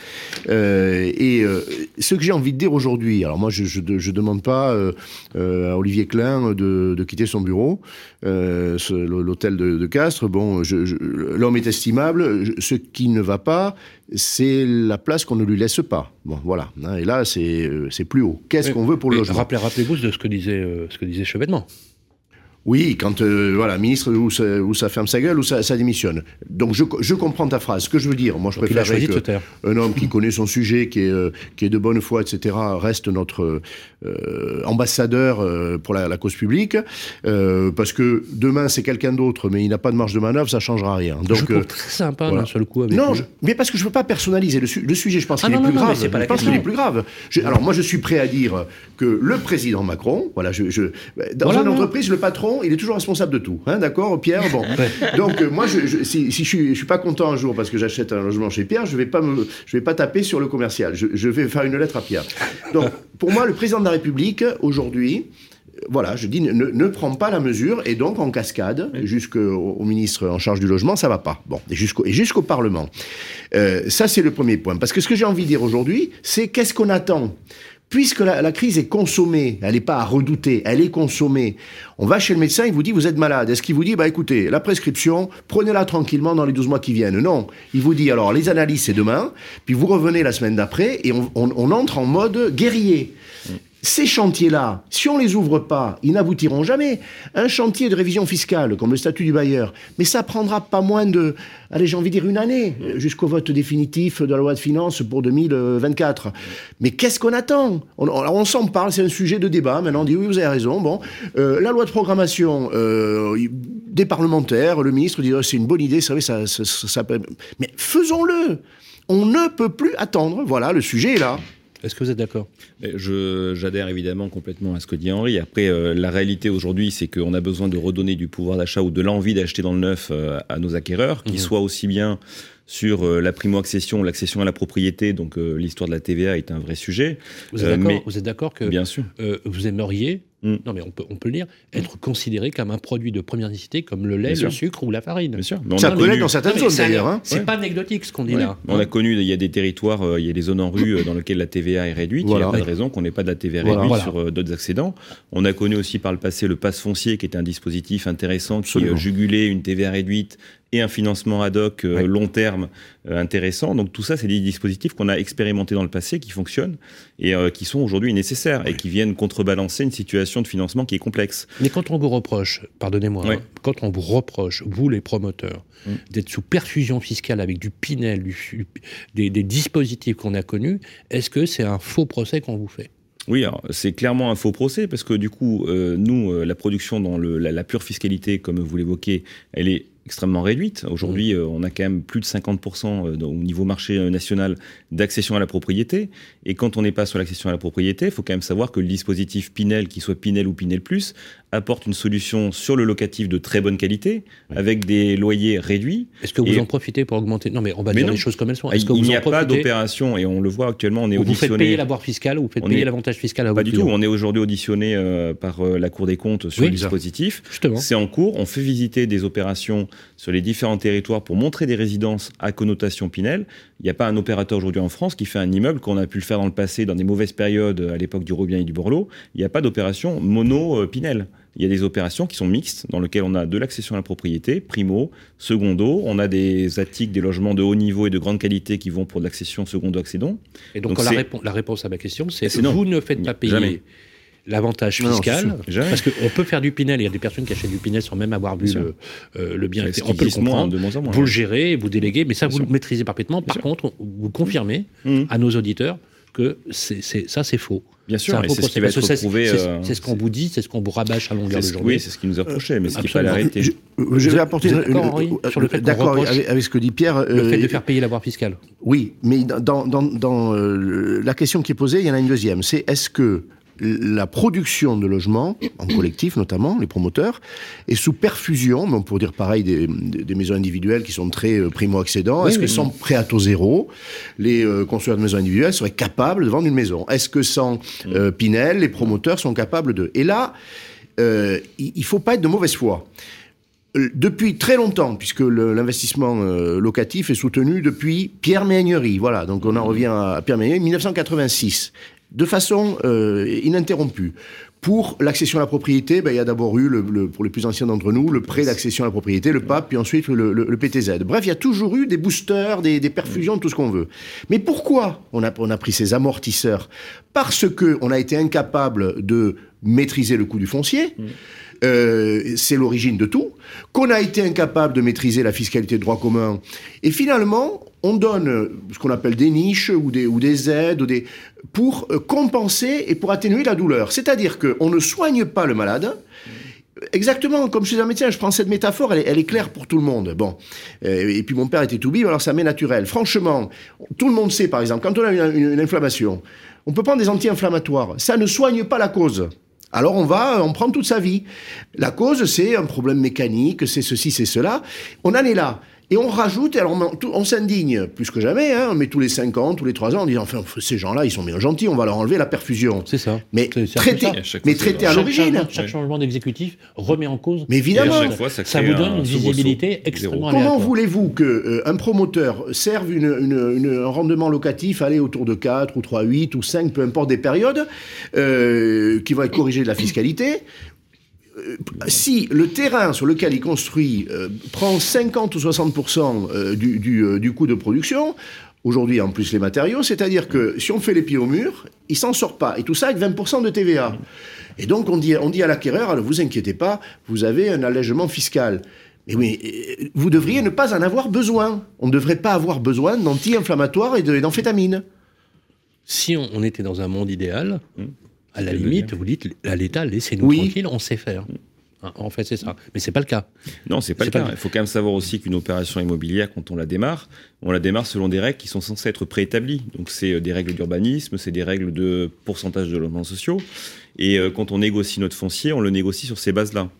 Euh, et euh, ce que j'ai envie de dire aujourd'hui, alors moi, je, je, demande pas euh, à Olivier Klein de, quitter son bureau, l'hôtel de, de, Castres. Bon, l'homme est estimable. Ce qui ne va pas, c'est la place qu'on ne lui laisse pas. Bon, voilà. Hein, et là, c'est plus haut. Qu'est-ce qu'on veut pour le logement? Rappelez-vous de ce que disait, ce que disait Chevènement. Oui, quand euh, voilà, ministre ou ça, ferme sa gueule ou ça, démissionne. Donc je, je, comprends ta phrase. Ce que je veux dire, moi je préfère un homme qui connaît son sujet, qui est, euh, qui est de bonne foi, etc., reste notre euh, ambassadeur pour la, cause publique, parce que demain c'est quelqu'un d'autre, mais il n'a pas de marge de manœuvre, ça changera rien. Donc je très sympa d'un seul coup. Avec non, mais parce que je veux pas personnaliser le, sujet. Je pense ah qu'il est, plus grave. je pense qu'il est plus grave. alors moi je suis prêt à dire que le président Macron, voilà, je, je dans une entreprise, le patron il est toujours responsable de tout. Hein, D'accord, Pierre Bon. Donc, euh, moi, je, si, je, suis, suis pas content un jour parce que j'achète un logement chez Pierre, je vais pas je vais pas taper sur le commercial. Je, vais faire une lettre à Pierre. Donc, pour moi, le président de la République, aujourd'hui, voilà, je dis, ne, prend pas la mesure et donc en cascade, jusqu'au ministre en charge du logement, ça va pas. Bon, et jusqu'au, et jusqu'au Parlement. Euh, ça, c'est le premier point. Parce que ce que j'ai envie de dire aujourd'hui, c'est qu'est-ce qu'on attend? Puisque la, crise est consommée, elle n'est pas à redouter, elle est consommée. On va chez le médecin, il vous dit vous êtes malade. Est-ce qu'il vous dit bah écoutez, la prescription, prenez-la tranquillement dans les 12 mois qui viennent Non, il vous dit alors les analyses c'est demain, puis vous revenez la semaine d'après et on, on entre en mode guerrier ces chantiers-là, si on les ouvre pas, ils n'aboutiront jamais. Un chantier de révision fiscale, comme le statut du bailleur, mais ça prendra pas moins de, allez, j'ai envie de dire une année, jusqu'au vote définitif de la loi de finances pour 2024. Mais qu'est-ce qu'on attend? On, s'en parle, c'est un sujet de débat. Maintenant, on dit oui, vous avez raison. Bon, euh, la loi de programmation euh, des parlementaires, le ministre dit oh, c'est une bonne idée, ça, ça, ça mais faisons-le. On ne peut plus attendre. Voilà, le sujet est là. Est-ce que vous êtes d'accord? J'adhère évidemment complètement à ce que dit Henri. Après, euh, la réalité aujourd'hui, c'est qu'on a besoin de redonner du pouvoir d'achat ou de l'envie d'acheter dans le neuf euh, à nos acquéreurs, qui mhm. soient aussi bien sur euh, la primo-accession, l'accession à la propriété, donc l'histoire de la TVA est un vrai sujet. Vous êtes d'accord que bien sûr. vous aimeriez Mm. Non, mais on peut, on peut le dire, être considéré comme un produit de première nécessité, comme le lait, le sucre ou la farine. Bien sûr. ça connaît dans certaines zones d'ailleurs. Hein. C'est pas anecdotique ce qu'on dit là. On a connu, il y a des territoires, euh, il y a des zones en rue euh, dans lesquelles la TVA est réduite. Il n'y a pas de raison qu'on n'ait pas de la TVA réduite sur euh, d'autres accédants. On a connu aussi par le passé le passe foncier, qui était un dispositif intéressant qui jugulait une TVA réduite et un financement ad hoc euh, long terme euh, intéressant. Donc tout ça, c'est des dispositifs qu'on a expérimentés dans le passé, qui fonctionnent et euh, qui sont aujourd'hui nécessaires et qui viennent contrebalancer une situation de financement qui est complexe. Mais quand on vous reproche, pardonnez-moi, hein, quand on vous reproche, vous les promoteurs, mm. d'être sous perfusion fiscale avec du Pinel, des, dispositifs qu'on a connus, est-ce que c'est un faux procès qu'on vous fait? Oui, c'est clairement un faux procès parce que du coup, nous, la production dans le, la, pure fiscalité, comme vous l'évoquez, elle est extrêmement réduite. Aujourd'hui, mmh. euh, on a quand même plus de 50% euh, au niveau marché euh, national d'accession à la propriété. Et quand on n'est pas sur l'accession à la propriété, il faut quand même savoir que le dispositif Pinel, qu'il soit Pinel ou Pinel Plus, apporte une solution sur le locatif de très bonne qualité, avec des loyers réduits. Est-ce que vous en profitez pour augmenter? Non, mais on va dire les choses comme elles sont. Est-ce que il n'y a pas d'opération, et on le voit actuellement, on est auditionné... Vous faites payer l'avoir fiscal ou vous faites payer l'avantage fiscal à Pas du tout, on est aujourd'hui auditionné par la Cour des comptes sur le dispositif. C'est en cours, on fait visiter des opérations sur les différents territoires pour montrer des résidences à connotation Pinel. Il n'y a pas un opérateur aujourd'hui en France qui fait un immeuble qu'on a pu le faire dans le passé dans des mauvaises périodes à l'époque du Robien et du Borloo. Il n'y a pas d'opération mono-Pinel. Il y a des opérations qui sont mixtes, dans lesquelles on a de l'accession à la propriété, primo, secondo. On a des attiques, des logements de haut niveau et de grande qualité qui vont pour de l'accession secondo-accédant. Et donc, la, la, réponse à ma question, c'est vous ne faites pas payer l'avantage fiscal, parce qu'on peut faire du Pinel, il y a des personnes qui achètent du Pinel sans même avoir vu le, euh, le, bien. On peut le comprendre, de moins en moins, vous le gérez, vous déléguez, mais ça vous le maîtrisez parfaitement. Par contre, vous confirmez mmh. à nos auditeurs que ça c'est faux. Bien sûr, c'est ce qui va être prouvé. Euh, c'est, ce qu'on vous dit, c'est ce qu'on vous rabâche à longueur de journée. Oui, c'est ce qui nous a reproché, mais ce qui n'est pas la réalité. Je, vais apporter sur le fait d'accord avec, ce que dit Pierre. Le fait de euh, faire payer l'avoir fiscal. Oui, mais dans la question qui est posée, il y en a une deuxième. C'est est-ce que la production de logements, en collectif notamment, les promoteurs, est sous perfusion, mais on pourrait dire pareil des, maisons individuelles qui sont très euh, primo-accédants. Est-ce que sans prêt à taux zéro, les euh, constructeurs de maisons individuelles seraient capables de vendre une maison? Est-ce que sans mm. euh, Pinel, les promoteurs sont capables de... Et là, il ne faut pas être de mauvaise foi. Depuis très longtemps, puisque l'investissement euh, locatif est soutenu depuis Pierre Méhaignerie, voilà, donc on en revient à Pierre Méhaignerie, 1986, de façon euh, ininterrompue. Pour l'accession à la propriété, ben, il y a d'abord eu, le, le- pour les plus anciens d'entre nous, le prêt d'accession à la propriété, le PAP, puis ensuite le, PTZ. Bref, il y a toujours eu des boosters, des, des perfusions, tout ce qu'on veut. Mais pourquoi on a, on a pris ces amortisseurs? Parce que on a été incapable de maîtriser le coût du foncier. Euh, c'est l'origine de tout, qu'on a été incapable de maîtriser la fiscalité de droit commun. Et finalement, on donne euh, ce qu'on appelle des niches ou des, aides ou des, pour euh, compenser et pour atténuer la douleur. C'est-à-dire qu'on ne soigne pas le malade. Exactement, comme chez un médecin, je prends cette métaphore, elle est, claire pour tout le monde. Bon, Euh, et puis mon père était tout bim, alors ça m'est naturel. Franchement, tout le monde sait, par exemple, quand on a une, une- une inflammation, on peut prendre des anti-inflammatoires. Ça ne soigne pas la cause. Alors on va, on prend toute sa vie. La cause, c'est un problème mécanique, c'est ceci, c'est cela. On en est là. Et on rajoute, alors on, s'indigne plus que jamais, hein, on met tous les 5 ans, tous les 3 ans, on dit enfin, ces gens-là, ils sont bien gentils, on va leur enlever la perfusion. C'est ça. Mais ça. À mais l'origine. chaque changement d'exécutif remet en cause. Mais évidemment. Fois, ça vous donne un une visibilité extrêmement. Comment voulez-vous que euh, promoteur serve une- une- une- un rendement locatif, aller autour de 4 ou 3, 8 ou 5, peu importe des périodes, euh, qui va être corrigé de la fiscalité si le terrain sur lequel il construit euh, prend 50 ou 60% euh, du, du, euh, du coût de production, aujourd'hui en plus les matériaux, c'est-à-dire que si on fait les pieds au mur, il s'en sort pas. Et tout ça avec 20% de TVA. Et donc on dit, on dit à l'acquéreur, ne vous inquiétez pas, vous avez un allègement fiscal. Mais oui, euh, vous devriez ne pas en avoir besoin. On ne devrait pas avoir besoin d'anti-inflammatoires et d'amphétamines. Si on, on était dans un monde idéal, à la limite, vous dites à l'État, laissez-nous Oui. tranquille, on sait faire. Hein, En fait, c'est ça. Mais c'est pas le cas. Non, c'est pas le pas cas. Il faut quand même savoir aussi qu'une opération immobilière, quand on la démarre, on la démarre selon des règles qui sont censées être préétablies. Donc, c'est euh, des règles d'urbanisme, c'est des règles de pourcentage de logements sociaux. Et euh, quand on négocie notre foncier, on le négocie sur ces bases-là.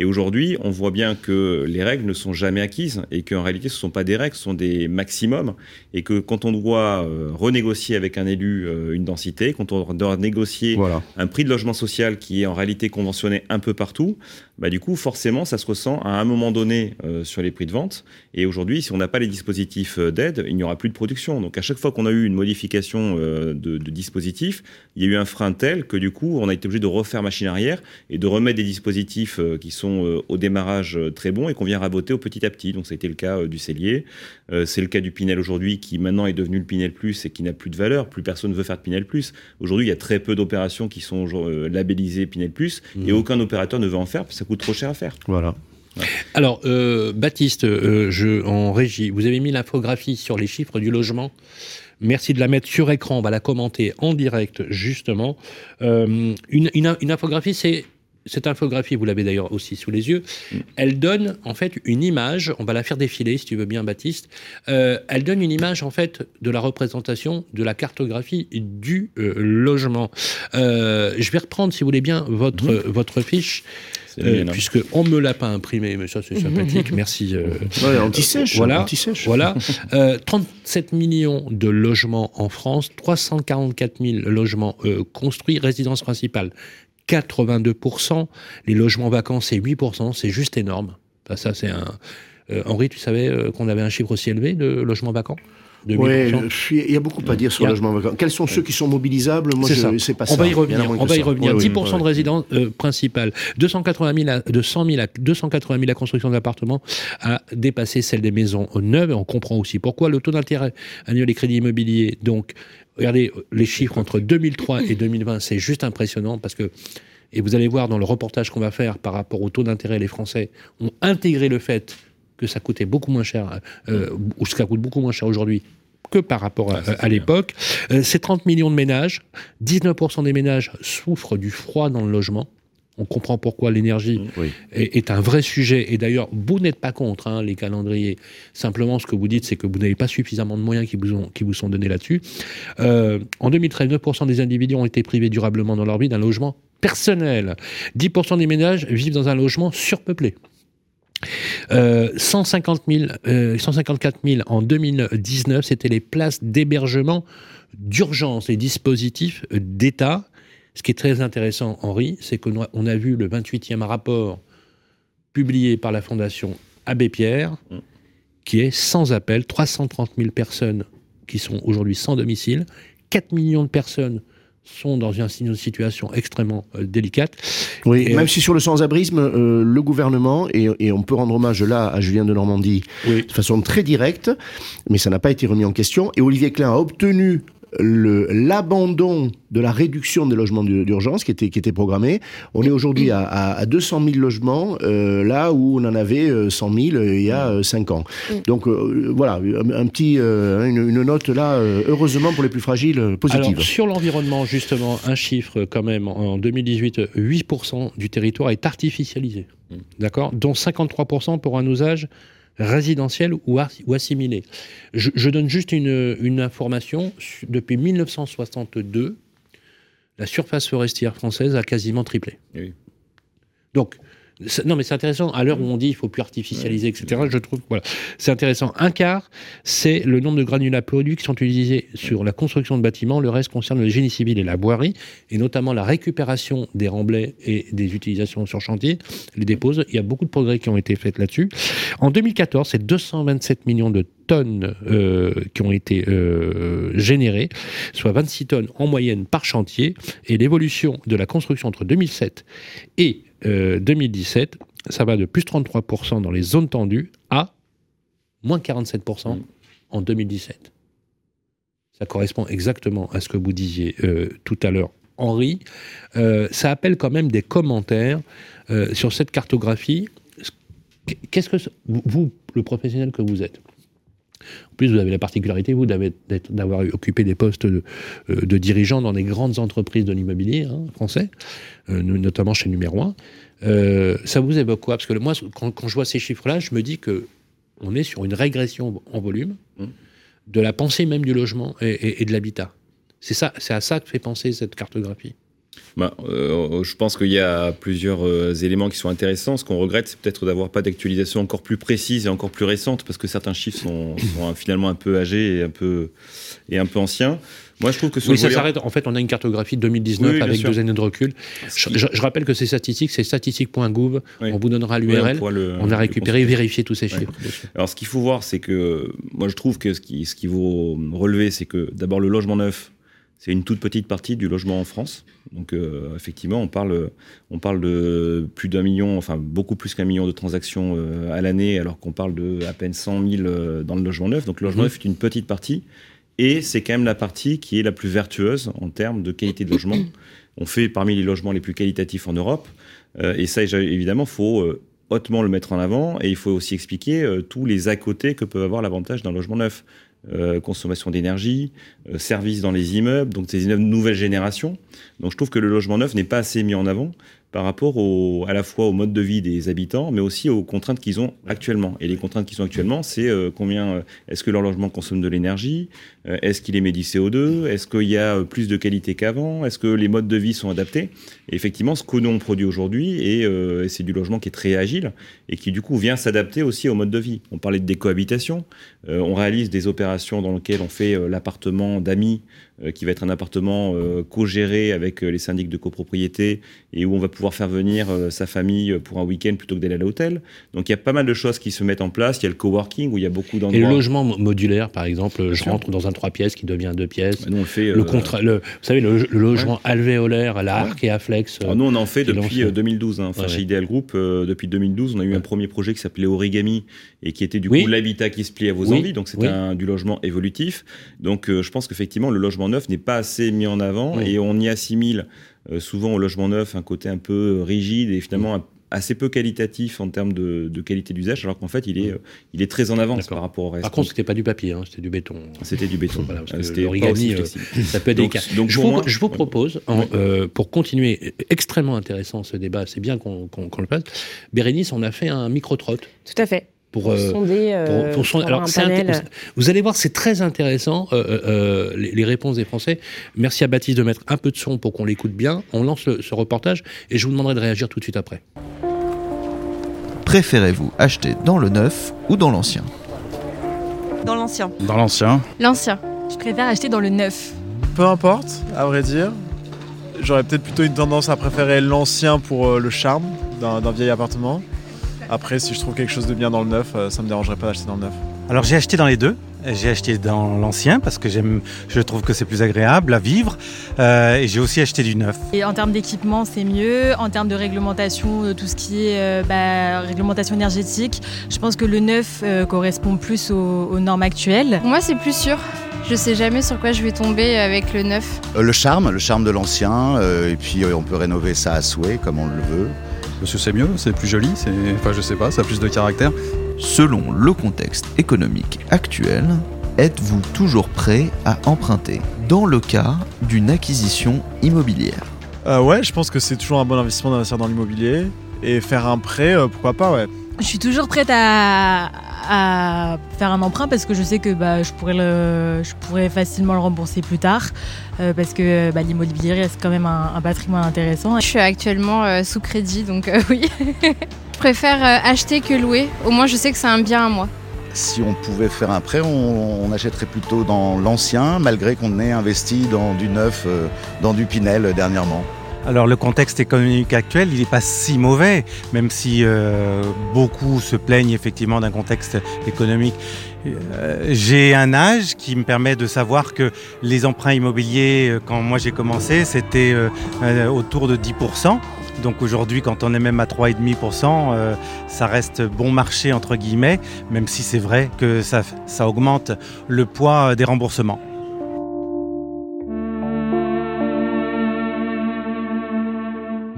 Et aujourd'hui, on voit bien que les règles ne sont jamais acquises et qu'en réalité, ce ne sont pas des règles, ce sont des maximums. Et que quand on doit euh, renégocier avec un élu euh, une densité, quand on doit négocier Voilà. un prix de logement social qui est en réalité conventionné un peu partout, bah du coup, forcément, ça se ressent à un moment donné euh, sur les prix de vente. Et aujourd'hui, si on n'a pas les dispositifs euh, d'aide, il n'y aura plus de production. Donc, à chaque fois qu'on a eu une modification euh, de, de dispositif, il y a eu un frein tel que du coup, on a été obligé de refaire machine arrière et de remettre des dispositifs euh, qui sont euh, au démarrage euh, très bons et qu'on vient raboter au petit à petit. Donc, ça a été le cas du cellier. Euh, c'est le cas du Pinel aujourd'hui qui maintenant est devenu le Pinel Plus et qui n'a plus de valeur. Plus personne ne veut faire de Pinel Plus. Aujourd'hui, il y a très peu d'opérations qui sont euh, labellisées Pinel Plus et aucun opérateur ne veut en faire parce que ça coûte trop cher à faire. Voilà. Alors, euh, Baptiste, euh, je, en régie, vous avez mis l'infographie sur les chiffres du logement. Merci de la mettre sur écran, on va la commenter en direct, justement. Euh, une, une- une infographie, c'est. Cette infographie, vous l'avez d'ailleurs aussi sous les yeux, elle donne en fait une image, on va la faire défiler si tu veux bien Baptiste, Euh, elle donne une image en fait de la représentation de la cartographie du euh, logement. Euh, je vais reprendre si vous voulez bien votre, votre fiche, euh, puisque on me l'a pas imprimé, mais ça c'est sympathique, merci. euh, Ouais, anti-sèche. voilà, anti-sèche. voilà. Euh, 37 millions de logements en France, 344 000 logements construits, résidence principale 82%, les logements vacants c'est 8%, c'est juste énorme. Enfin, ça c'est un. Euh, Henri, tu savais euh, qu'on avait un chiffre aussi élevé de logements vacants? De 8%? Ouais, je- il y a beaucoup à dire sur le logement vacant. Quels sont ceux qui sont mobilisables? Moi, je ça. ne sais pas on ça. va y revenir. On va y ça. revenir. Oui, oui, 10% de résidences euh, principales, 280 000 à, de 100 000 à 280 000 la construction d'appartements a dépassé celle des maisons neuves. Et on comprend aussi pourquoi le taux d'intérêt annuel des crédits immobiliers. Donc, regardez les chiffres entre 2003 et 2020, c'est juste impressionnant parce que et vous allez voir dans le reportage qu'on va faire par rapport au taux d'intérêt, les Français ont intégré le fait que ça coûtait beaucoup moins cher, euh, ou ça coûte beaucoup moins cher aujourd'hui que par rapport à, Ah, à l'époque. Euh, c'est 30 millions de ménages. 19% des ménages souffrent du froid dans le logement. On comprend pourquoi l'énergie Oui. est, est un vrai sujet. Et d'ailleurs, vous n'êtes pas contre hein, les calendriers. Simplement, ce que vous dites, c'est que vous n'avez pas suffisamment de moyens qui vous, ont, qui vous sont donnés là-dessus. Euh, en 2013, 9% des individus ont été privés durablement dans leur vie d'un logement personnel. 10% des ménages vivent dans un logement surpeuplé. Euh, 150 000, euh, 154 000 en 2019, c'était les places d'hébergement d'urgence, les dispositifs d'État. Ce qui est très intéressant, Henri, c'est qu'on a, on a vu le 28e rapport publié par la Fondation Abbé Pierre, Mm. qui est sans appel, 330 000 personnes qui sont aujourd'hui sans domicile, 4 millions de personnes sont dans une situation extrêmement euh, délicate. Oui, Et, même euh, si sur le sans-abrisme, euh, le gouvernement, et, et on peut rendre hommage là à Julien de Normandie Oui. de façon très directe, mais ça n'a pas été remis en question, et Olivier Klein a obtenu l'abandon de la réduction des logements d'ur- d'urgence qui était, qui était programmée. On est aujourd'hui à, à, à 200 000 logements, euh, là où on en avait euh, 100 000 euh, il y a euh, 5 ans. Donc euh, voilà, un, un petit, euh, une, une note là, euh, heureusement pour les plus fragiles, euh, positive. Alors, sur l'environnement, justement, un chiffre quand même, en 2018, 8% du territoire est artificialisé, Mm. d'accord? Dont 53% pour un usage résidentiel ou, ou assimilé. Je, je donne juste une, une information. Depuis 1962, la surface forestière française a quasiment triplé. Oui. Donc, non, mais c'est intéressant. À l'heure où on dit il faut plus artificialiser, etc., je trouve voilà, c'est intéressant. Un quart, c'est le nombre de granulats produits qui sont utilisés sur la construction de bâtiments. Le reste concerne le génie civil et la boirie, et notamment la récupération des remblais et des utilisations sur chantier, les déposes. Il y a beaucoup de progrès qui ont été faits là-dessus. En 2014, c'est 227 millions de tonnes euh, qui ont été euh, générées, soit 26 tonnes en moyenne par chantier. Et l'évolution de la construction entre 2007 et euh, 2017, ça va de plus 33% dans les zones tendues à moins 47% Mm. en 2017. Ça correspond exactement à ce que vous disiez euh, tout à l'heure, Henri. Euh, ça appelle quand même des commentaires euh, sur cette cartographie. Qu'est-ce que vous, le professionnel que vous êtes en plus, vous avez la particularité, vous, d'avoir occupé des postes de, euh, de dirigeants dans des grandes entreprises de l'immobilier hein, français, euh, no- notamment chez Numéro 1. Euh, ça vous évoque quoi? Parce que moi, quand, quand je vois ces chiffres-là, je me dis que on est sur une régression en volume Mmh. de la pensée même du logement et, et- et de l'habitat. C'est ça, c'est à ça que fait penser cette cartographie. Bah, euh, je pense qu'il y a plusieurs euh, éléments qui sont intéressants. Ce qu'on regrette, c'est peut-être d'avoir pas d'actualisation encore plus précise et encore plus récente, parce que certains chiffres sont, sont, finalement un peu âgés et un peu, et un peu anciens. Moi, je trouve que sur Oui, ça s'arrête. En fait, on a une cartographie de 2019 Oui, avec sûr. deux années de recul. Je, je- je rappelle que ces statistiques, c'est statistique.gouv. Oui. On vous donnera l'URL. le- on a récupéré et vérifié tous ces chiffres. Alors, ce qu'il faut voir, c'est que moi, je trouve que ce qui, ce qu'il faut relever, c'est que d'abord, le logement neuf, c'est une toute petite partie du logement en France. Donc, euh, effectivement, on parle, on parle de plus d'un million, enfin, beaucoup plus qu'un million de transactions euh, à l'année, alors qu'on parle de à peine 100 000 euh, dans le logement neuf. Donc, le logement Mhm. neuf est une petite partie. Et c'est quand même la partie qui est la plus vertueuse en termes de qualité de logement. On fait parmi les logements les plus qualitatifs en Europe. Et ça, évidemment, faut hautement le mettre en avant. Et il faut aussi expliquer tous les à côté que peut avoir l'avantage d'un logement neuf. Euh, consommation d'énergie, euh, services dans les immeubles, donc des immeubles de nouvelle génération. Donc je trouve que le logement neuf n'est pas assez mis en avant par rapport au, à la fois au mode de vie des habitants, mais aussi aux contraintes qu'ils ont actuellement. Et les contraintes qu'ils ont actuellement, c'est euh, combien euh, est-ce que leur logement consomme de l'énergie, euh, est-ce qu'il émet du CO2, est-ce qu'il y a euh, plus de qualité qu'avant, est-ce que les modes de vie sont adaptés. Et effectivement, ce que nous on produit aujourd'hui, et, euh, c'est du logement qui est très agile et qui du coup vient s'adapter aussi au mode de vie. On parlait de décohabitation, euh, on réalise des opérations dans lesquelles on fait l'appartement d'amis qui va être un appartement euh, co-géré avec euh, les syndics de copropriété et où on va pouvoir faire venir euh, sa famille pour un week-end plutôt que d'aller à l'hôtel. Donc il y a pas mal de choses qui se mettent en place. Il y a le coworking où il y a beaucoup Et d'endroits. le logement mo- modulaire, par exemple, je sûr. rentre dans un 3 pièces qui devient 2 pièces. Bah, nous on fait. Le euh, contra- le, vous savez, le, le logement alvéolaire à la Arc et à Flex. euh, alors nous, on en fait depuis lance- euh, 2012. hein. Enfin, Ouais, chez ouais. Ideal Group, euh, depuis 2012, on a eu un premier projet qui s'appelait Origami et qui était du Oui. coup l'habitat qui se plie à vos Oui. envies. Donc c'est Oui. un, du logement évolutif. Donc euh, je pense qu'effectivement, le logement neuf n'est pas assez mis en avant Oui. et on y assimile euh, souvent au logement neuf un côté un peu euh, rigide et finalement un- assez peu qualitatif en termes de, de qualité d'usage, alors qu'en fait, il est, il est très en avance par rapport au reste. Par contre, c'était pas du papier, hein, c'était du béton. c'était du béton. Voilà, c'était l'origami, euh. Ça peut être Donc- délicat. donc je, vous, moi- je vous ouais. propose, en, Ouais. euh, pour continuer, extrêmement intéressant ce débat, c'est bien qu'on le fasse. Bérénice, on a fait un micro-trot Tout à fait. Pour. Pour euh, sonder, euh, pour- pour son- pour alors, avoir un c'est inté- panel. vous allez voir, c'est très intéressant, euh, les, les réponses des Français. Merci à Baptiste de mettre un peu de son pour qu'on l'écoute bien. On lance le- ce reportage et je vous demanderai de réagir tout de suite après. Préférez-vous acheter dans le neuf ou dans l'ancien? Dans l'ancien. Dans l'ancien. L'ancien. Je préfère acheter dans le neuf. Peu importe, à vrai dire. J'aurais peut-être plutôt une tendance à préférer l'ancien pour le charme d'un vieil appartement. Après, si je trouve quelque chose de bien dans le neuf, euh, ça me dérangerait pas d'acheter dans le neuf. Alors j'ai acheté dans les deux. J'ai acheté dans l'ancien parce que j'aime, je trouve que c'est plus agréable à vivre. Euh, et j'ai aussi acheté du neuf. Et en termes d'équipement, c'est mieux. En termes de réglementation, de tout ce qui est euh, bah, réglementation énergétique, je pense que le neuf euh, correspond plus aux, aux normes actuelles. Moi, c'est plus sûr. Je sais jamais sur quoi je vais tomber avec le neuf. Euh, le charme, le charme de l'ancien, euh, et puis euh, on peut rénover ça à souhait comme on le veut. Parce que c'est mieux, c'est plus joli, c'est, enfin je sais pas, ça a plus de caractère. Selon le contexte économique actuel, êtes-vous toujours prêt à emprunter dans le cas d'une acquisition immobilière? Euh, ouais, je pense que c'est toujours un bon investissement d'investir dans l'immobilier. Et faire un prêt, euh, pourquoi pas, ouais. Je suis toujours prête à, à faire un emprunt parce que je sais que bah, je, pourrais le, je pourrais facilement le rembourser plus tard euh, parce que bah, l'immobilier reste quand même un, un patrimoine intéressant. Je suis actuellement euh, sous crédit, donc euh, oui. je préfère euh, acheter que louer. Au moins, je sais que c'est un bien à moi. Si on pouvait faire un prêt, on, on achèterait plutôt dans l'ancien, malgré qu'on ait investi dans du neuf, euh, dans du Pinel dernièrement. Alors le contexte économique actuel, il n'est pas si mauvais, même si euh, beaucoup se plaignent effectivement d'un contexte économique. Euh, j'ai un âge qui me permet de savoir que les emprunts immobiliers, euh, quand moi j'ai commencé, c'était autour de 10%. Donc aujourd'hui, quand on est même à 3,5%, euh, ça reste bon marché entre guillemets, même si c'est vrai que ça, ça augmente le poids des remboursements.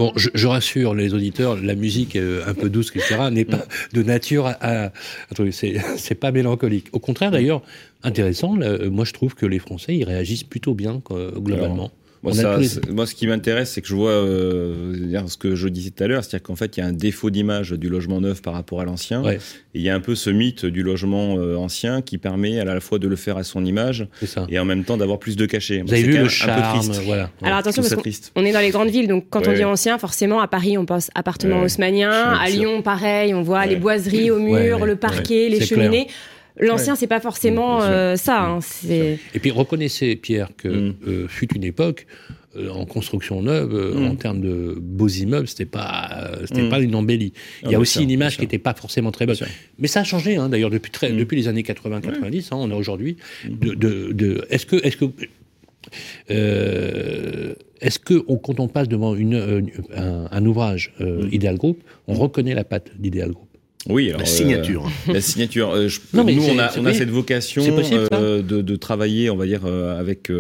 Bon, je, je rassure les auditeurs, la musique euh, un peu douce, etc., n'est pas de nature à. c'est pas mélancolique. Au contraire, d'ailleurs, intéressant. là, euh, moi, je trouve que les Français, ils réagissent plutôt bien globalement. Moi, ça, ce qui m'intéresse, c'est que je vois euh, ce que je disais tout à l'heure, c'est-à-dire qu'en fait, il y a un défaut d'image du logement neuf par rapport à l'ancien. Ouais. Et il y a un peu ce mythe du logement euh, ancien qui permet à la fois de le faire à son image C'est ça. et en même temps d'avoir plus de cachet. Vous Moi, avez c'est vu le même un peu charme, triste. voilà. Alors attention, parce qu'on triste. on est dans les grandes villes, donc quand Ouais, on dit ancien, forcément à Paris on pense appartement Ouais, haussmannien, à. Lyon pareil, on voit Ouais. les boiseries au mur, le parquet, ouais. les cheminées. L'ancien Ouais. c'est pas forcément euh, ça, hein, c'est Et puis reconnaissez, Pierre, que Mm. euh, fut une époque euh, en construction neuve, euh, Mm. en termes de beaux immeubles, c'était pas, euh, c'était Mm. pas une embellie. Il y Ah, a bien aussi une image qui n'était pas forcément très bonne. Mais ça a changé, hein, d'ailleurs, depuis, très, Mm. depuis les années 80-90. hein, on a aujourd'hui de, de, de- Est-ce que, est-ce que, euh, est-ce que on- quand on passe devant une, euh, un, un ouvrage euh, Mm. Ideal Group, on reconnaît la patte d'Ideal Group? Oui, alors, La euh, signature. la signature. euh, je- Non, mais nous, on a, on cette vocation possible, euh, de, de travailler, on va dire, euh, avec.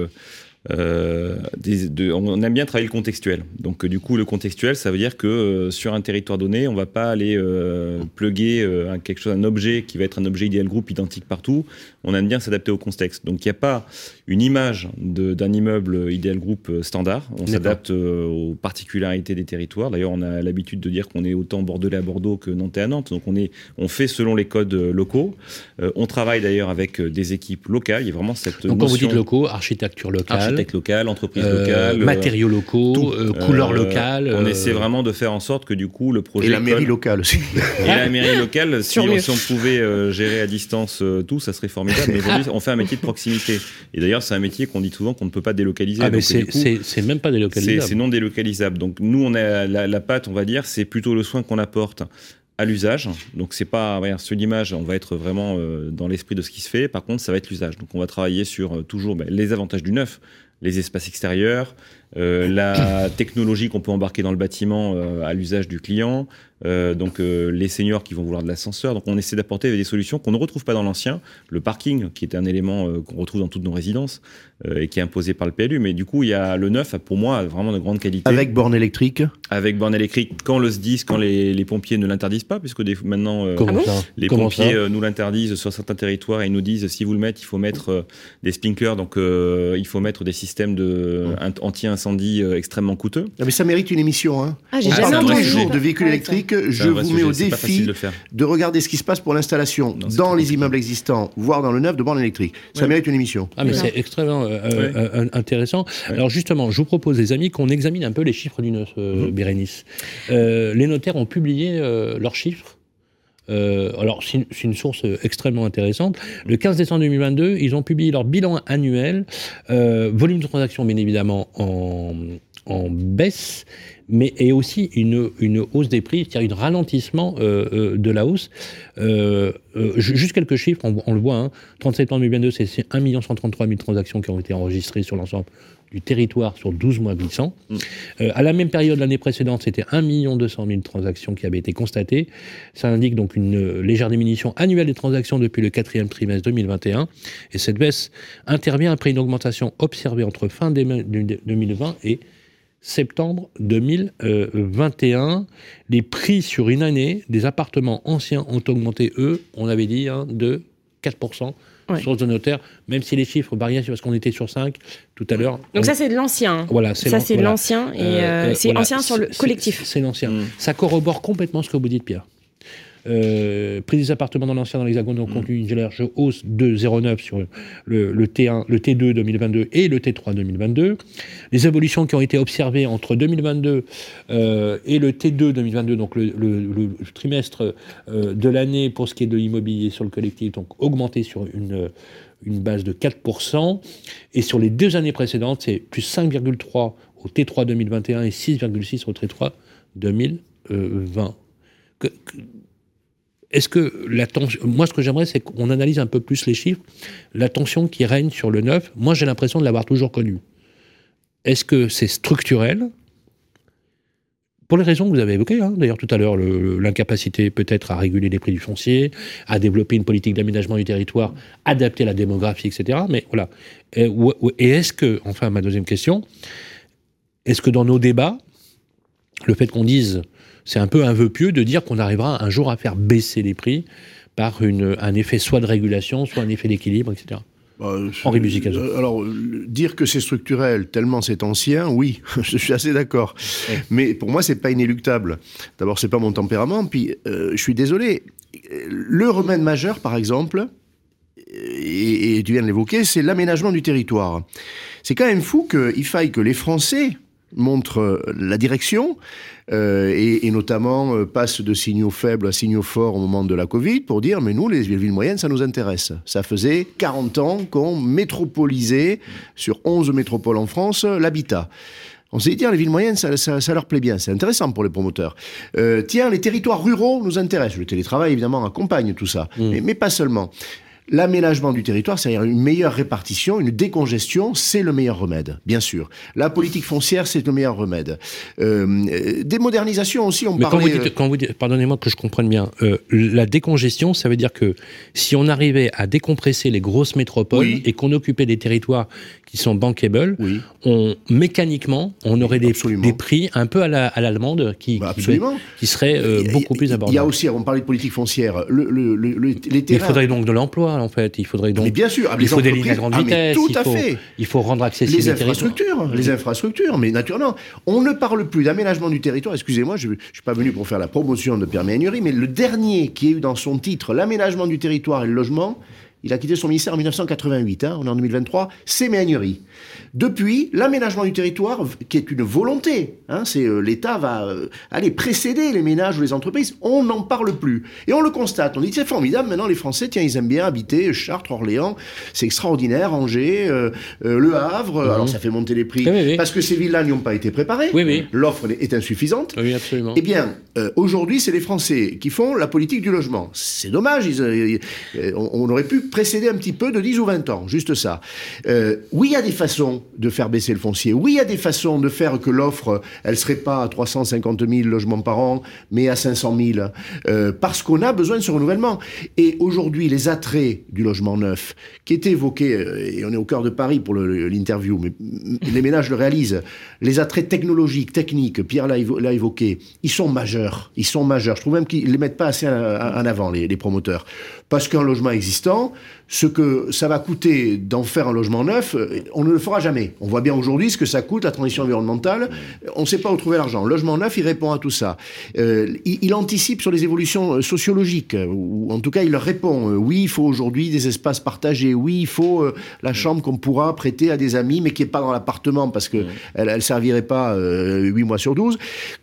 Euh, des- de- on aime bien travailler le contextuel. Donc, euh, du coup, le contextuel, ça veut dire que euh, sur un territoire donné, on va pas aller euh, euh, un- quelque chose, un objet qui va être un objet idéal groupe identique partout. On aime bien s'adapter au contexte. Donc, il n'y a pas une image d'un immeuble idéal groupe euh, standard. On s'adapte aux particularités des territoires. D'ailleurs, on a l'habitude de dire qu'on est autant bordelais à Bordeaux que nantais à Nantes. Donc, on est, on fait selon les codes locaux. Euh, on travaille d'ailleurs avec des équipes locales. Il y a vraiment cette Donc quand vous notion dites locaux, architecture locale, architecte local, entreprise euh, locale, euh, matériaux locaux, euh, couleurs Euh, locales. On euh, essaie vraiment de faire en sorte que du coup le projet Et la mairie locale aussi. Et la mairie locale, si on, mieux. si on pouvait euh, gérer à distance euh, tout, ça serait formidable. Mais aujourd'hui, on fait un métier de proximité. Et d'ailleurs, c'est un métier qu'on dit souvent qu'on ne peut pas délocaliser. Ah, mais c'est même pas délocalisable. c'est non délocalisable. Donc nous, on a la, la patte, on va dire, c'est plutôt le soin qu'on apporte à l'usage. Donc c'est pas voilà, sur l'image, on va être vraiment euh, dans l'esprit de ce qui se fait. Par contre, ça va être l'usage. Donc on va travailler sur euh, toujours ben, les avantages du neuf, les espaces extérieurs, euh, la technologie qu'on peut embarquer dans le bâtiment euh, à l'usage du client, euh, donc euh, les seniors qui vont vouloir de l'ascenseur. Donc on essaie d'apporter des solutions qu'on ne retrouve pas dans l'ancien. Le parking, qui est un élément euh, qu'on retrouve dans toutes nos résidences euh, et qui est imposé par le PLU. Mais du coup, il y a le neuf, pour moi, vraiment de grande qualité. Avec borne électrique. Avec borne électrique, quand le SDIS, quand les, les pompiers ne l'interdisent pas, puisque des, maintenant euh, Ah les Comment pompiers euh, nous l'interdisent sur certains territoires et ils nous disent si vous le mettez, il faut mettre euh, des sprinklers, donc euh, il faut mettre des systèmes de int- anti-incendie euh, extrêmement coûteux. Ah, mais ça mérite une émission. Hein. Ah, j'ai Ah, jamais entendu. de véhicules Ouais, électriques. Je vous mets au défi de regarder ce qui se passe pour l'installation dans les immeubles existants, voire dans le neuf de bornes électriques. Ça Ouais. mérite une émission. Ah, mais Ouais. c'est extrêmement euh, Ouais. euh, intéressant. Ouais. Alors justement, je vous propose, les amis, qu'on examine un peu les chiffres du neuf, euh, Mhm. Bérénice. Euh, les notaires ont publié euh, leurs chiffres. Euh, alors, c'est une, source euh, extrêmement intéressante. Le 15 décembre 2022, ils ont publié leur bilan annuel, euh, volume de transactions, bien évidemment, en, baisse, mais et aussi une, hausse des prix, c'est-à-dire un ralentissement de la hausse. Ju- juste quelques chiffres, on, le voit, hein, 30 septembre 2022, c'est- c'est 1 133 000 transactions qui ont été enregistrées sur l'ensemble du territoire sur 12 mois glissants. Euh, à la même période l'année précédente, c'était 1 200 000 transactions qui avaient été constatées. Ça indique donc une euh, légère diminution annuelle des transactions depuis le quatrième trimestre 2021. Et cette baisse intervient après une augmentation observée entre fin déme- de- 2020 et septembre 2021. Les prix sur une année des appartements anciens ont augmenté, eux, on avait dit, hein, de 4%. Ouais. Sur le notaire, même si les chiffres variaient parce qu'on était sur 5 tout à l'heure. Donc on- ça, c'est de l'ancien. voilà, c'est Ça, c'est voilà. l'ancien et Euh, euh, c'est voilà. ancien sur le collectif. C'est c'est l'ancien. Ça corrobore complètement ce que vous dites, Pierre. Euh, prix des appartements dans l'ancien dans l'Hexagone ont connu une large hausse de 0,9 sur le, le T1, le T2 2022 et le T3 2022. Les évolutions qui ont été observées entre 2022 euh, et le T2 2022, donc le, le- le trimestre euh, de l'année pour ce qui est de l'immobilier sur le collectif, donc augmenté sur une, une base de 4%. Et sur les deux années précédentes, c'est plus 5,3 au T3 2021 et 6,6 au T3 2020. Que- que- Est-ce que la tension. Moi, ce que j'aimerais, c'est qu'on analyse un peu plus les chiffres. La tension qui règne sur le neuf, moi, j'ai l'impression de l'avoir toujours connue. Est-ce que c'est structurel? Pour les raisons que vous avez évoquées, hein, d'ailleurs tout à l'heure, l'incapacité peut-être à réguler les prix du foncier, à développer une politique d'aménagement du territoire, adapter la démographie, etc. Mais voilà. Et est-ce que, enfin, ma deuxième question, est-ce que dans nos débats, le fait qu'on dise, c'est un peu un vœu pieux de dire qu'on arrivera un jour à faire baisser les prix par une, un effet soit de régulation, soit un effet d'équilibre, etc. Bah, Henri Musicazo. Euh, Alors, dire que c'est structurel tellement c'est ancien, oui, je suis assez d'accord. Mais pour moi, c'est pas inéluctable. D'abord, c'est pas mon tempérament. Puis, euh, je suis désolé. Le remède majeur, par exemple, et, et tu viens de l'évoquer, c'est l'aménagement du territoire. C'est quand même fou qu'il faille que les Français montrent la direction euh, et, et notamment euh, passent de signaux faibles à signaux forts au moment de la Covid pour dire mais nous les villes moyennes ça nous intéresse. Ça faisait 40 ans qu'on métropolisait sur 11 métropoles en France euh, l'habitat. On s'est dit, tiens, les villes moyennes, ça, ça- ça leur plaît bien, c'est intéressant pour les promoteurs. Euh, tiens, les territoires ruraux nous intéressent. Le télétravail, évidemment, accompagne tout ça, mais, mais pas seulement. L'aménagement du territoire, c'est-à-dire une meilleure répartition, une décongestion, c'est le meilleur remède, bien sûr. La politique foncière, c'est le meilleur remède. Euh, des modernisations aussi, on Mais quand vous parlait... euh, dites, quand vous dites- pardonnez-moi que je comprenne bien, euh, la décongestion, ça veut dire que si on arrivait à décompresser les grosses métropoles Oui. et qu'on occupait des territoires qui sont bankable, on, mécaniquement, on aurait des, des prix un peu à la- à l'allemande qui, qui, Bah, qui seraient euh, beaucoup plus Il y a abordables. aussi, on parlait de politique foncière, le, le- le- le- les terrains... il faudrait donc de l'emploi, en fait. Il faudrait donc. Mais bien sûr, ah, il faut des lignes à grande ah, vitesse. tout il à faut, fait. Il faut rendre accessible les infrastructures, les infrastructures, mais naturellement, on ne parle plus d'aménagement du territoire. Excusez-moi, je ne suis pas venu pour faire la promotion de Pierre Méhaignerie, mais le dernier qui a eu dans son titre l'aménagement du territoire et le logement, il a quitté son ministère en 1988, hein, on est en 2023, c'est Méhaignerie. Depuis, l'aménagement du territoire, qui est une volonté, hein, c'est euh, l'État va euh, aller précéder les ménages ou les entreprises, on n'en parle plus. Et on le constate, on dit c'est formidable, maintenant les Français, tiens, ils aiment bien habiter Chartres, Orléans, c'est extraordinaire, Angers, euh, Le Havre, Mhm. alors ça fait monter les prix, Oui, oui, oui. parce que ces villes-là n'y ont pas été préparées, Oui, l'offre est insuffisante. Oui, absolument. Eh bien, aujourd'hui, c'est les Français qui font la politique du logement. C'est dommage, ils, on, on aurait pu précéder un petit peu de 10 ou 20 ans, juste ça. Euh, oui, il y a des façons de faire baisser le foncier. Oui, il y a des façons de faire que l'offre, elle serait pas à 350 000 logements par an, mais à 500 000, euh, parce qu'on a besoin de ce renouvellement. Et aujourd'hui, les attraits du logement neuf, qui étaient évoqués, euh, et on est au cœur de Paris pour l'interview, mais les ménages le réalisent, les attraits technologiques, techniques, Pierre l'a évo- l'a évoqué, ils sont majeurs. Ils sont majeurs. Je trouve même qu'ils ne les mettent pas assez en avant, les promoteurs. Parce qu'un logement existant, ce que ça va coûter d'en faire un logement neuf, euh, on ne le fera jamais. On voit bien aujourd'hui ce que ça coûte, la transition environnementale. On ne sait pas où trouver l'argent. Le logement neuf, il répond à tout ça. Euh, il, il anticipe sur les évolutions euh, sociologiques, ou en tout cas, il leur répond. euh, oui, il faut aujourd'hui des espaces partagés. Oui, il faut euh, la chambre qu'on pourra prêter à des amis, mais qui n'est pas dans l'appartement parce que elle, elle servirait pas euh, 8 mois sur 12.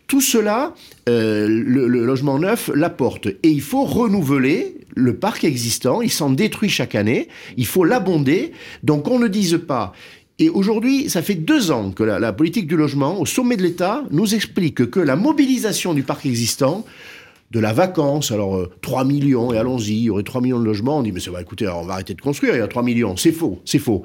Tout cela, le, le logement neuf l'apporte. Et il faut renouveler le parc existant. Il s'en détruit chaque Il faut l'abonder. Donc on ne dise pas Et aujourd'hui, ça fait deux ans que la, la politique du logement, au sommet de l'État, nous explique que la mobilisation du parc existant de la vacance. Alors, euh, 3 millions, et allons-y, il y aurait 3 millions de logements. On dit, mais ça va, écoutez, alors, on va arrêter de construire, il y a 3 millions. C'est faux, c'est faux.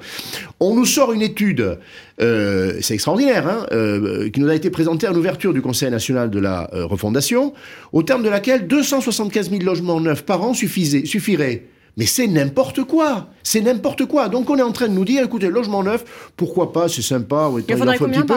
On nous sort une étude, euh, c'est extraordinaire, hein, euh, qui nous a été présentée à l'ouverture du Conseil national de la euh, refondation, au terme de laquelle 275 000 logements neufs par an suffisaient, suffiraient. Mais c'est n'importe quoi. C'est n'importe quoi. Donc on est en train de nous dire, écoutez, logement neuf, pourquoi pas, c'est sympa. ouais, Il en faut un petit peu.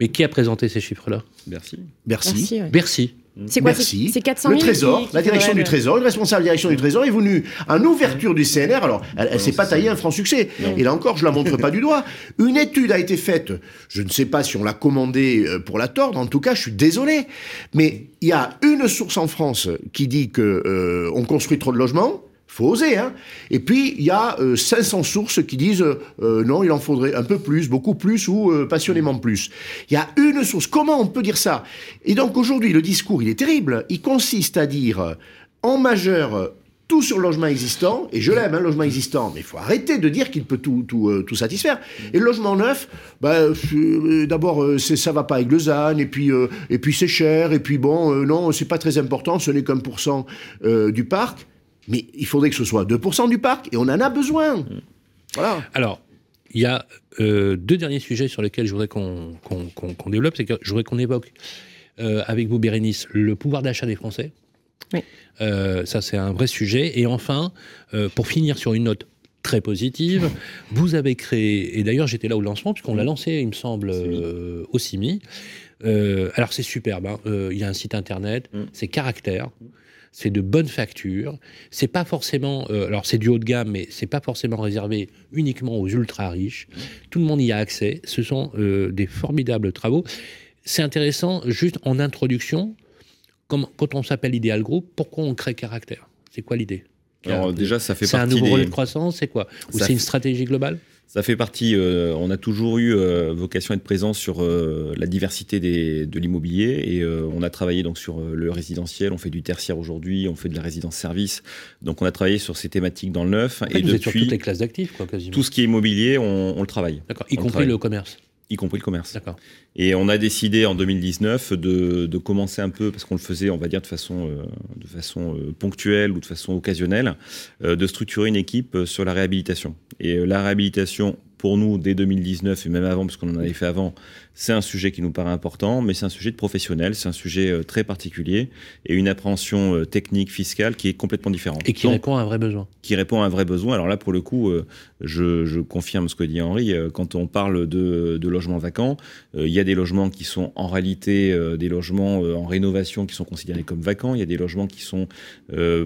Mais qui a présenté ces chiffres-là? Merci. Bercy. Bercy, ouais. Bercy. C'est quoi Merci. C'est c'est 400 Le 000 Trésor, qui- qui la direction du le- Trésor, une responsable de la direction du Trésor est venue en ouverture du CNR. Alors, elle, elle s'est pas taillée un franc succès. Et là encore, je la montre pas du doigt. Une étude a été faite. Je ne sais pas si on l'a commandée euh, pour la tordre. En tout cas, je suis désolé. Mais il y a une source en France qui dit que euh, on construit trop de logements. Faut oser, hein. Et puis il y a euh, 500 sources qui disent euh, non, il en faudrait un peu plus, beaucoup plus ou euh, passionnément plus. Il y a une source. Comment on peut dire ça? Et donc aujourd'hui, le discours, il est terrible. Il consiste à dire euh, en majeur euh, tout sur le logement existant, et je l'aime, un logement existant, mais il faut arrêter de dire qu'il peut tout, tout, euh, tout satisfaire. Et le logement neuf, bah, euh, d'abord, euh, ça va pas avec le ZAN, et puis, euh, et puis c'est cher, et puis bon, euh, non, c'est pas très important, ce n'est qu'un pour cent euh, du parc, mais il faudrait que ce soit 2% du parc, et on en a besoin. Voilà. Alors, il y a euh, deux derniers sujets sur lesquels je voudrais qu'on développe. C'est que je voudrais qu'on évoque euh, avec vous, Bérénice, le pouvoir d'achat des Français. Oui. Euh, ça, c'est un vrai sujet. Et enfin, euh, pour finir sur une note très positive, vous avez créé, et d'ailleurs j'étais là au lancement, puisqu'on l'a lancé, il me semble, euh, au CIMI. Euh, alors c'est superbe, hein. Euh, il y a un site internet, c'est Caractère. C'est de bonne facture. C'est pas forcément, euh, alors c'est du haut de gamme, mais c'est pas forcément réservé uniquement aux ultra riches. Tout le monde y a accès. Ce sont euh, des formidables travaux. C'est intéressant, juste en introduction, comme, quand on s'appelle Ideal Group, pourquoi on crée Caractère? C'est quoi l'idée? Alors déjà, ça fait C'est un partie nouveau des- relais de croissance, c'est quoi? Ou c'est une stratégie globale? Ça fait partie, euh, on a toujours eu euh, vocation à être présent sur euh, la diversité des, de l'immobilier et on a travaillé donc sur le résidentiel, on fait du tertiaire aujourd'hui, on fait de la résidence service. Donc on a travaillé sur ces thématiques dans le neuf En fait, et vous êtes sur toutes les classes d'actifs, quoi, quasiment. tout ce qui est immobilier, on, on le travaille. D'accord, y On compris le commerce. Y compris le commerce. Et on a décidé en 2019 de, de commencer un peu, parce qu'on le faisait, on va dire, de façon, euh, de façon euh, ponctuelle ou de façon occasionnelle, euh, de structurer une équipe sur la réhabilitation. Et la réhabilitation, pour nous, dès 2019 et même avant, parce qu'on en avait fait avant, c'est un sujet qui nous paraît important, mais c'est un sujet de professionnel, c'est un sujet euh, très particulier et une appréhension euh, technique, fiscale qui est complètement différente. Et qui Donc, répond à un vrai besoin. qui répond à un vrai besoin. Alors là, pour le coup, euh, je, je confirme ce que dit Henri. Quand on parle de, de logements vacants, il y a des logements qui sont en réalité des logements en rénovation qui sont considérés comme vacants. Il y a des logements qui sont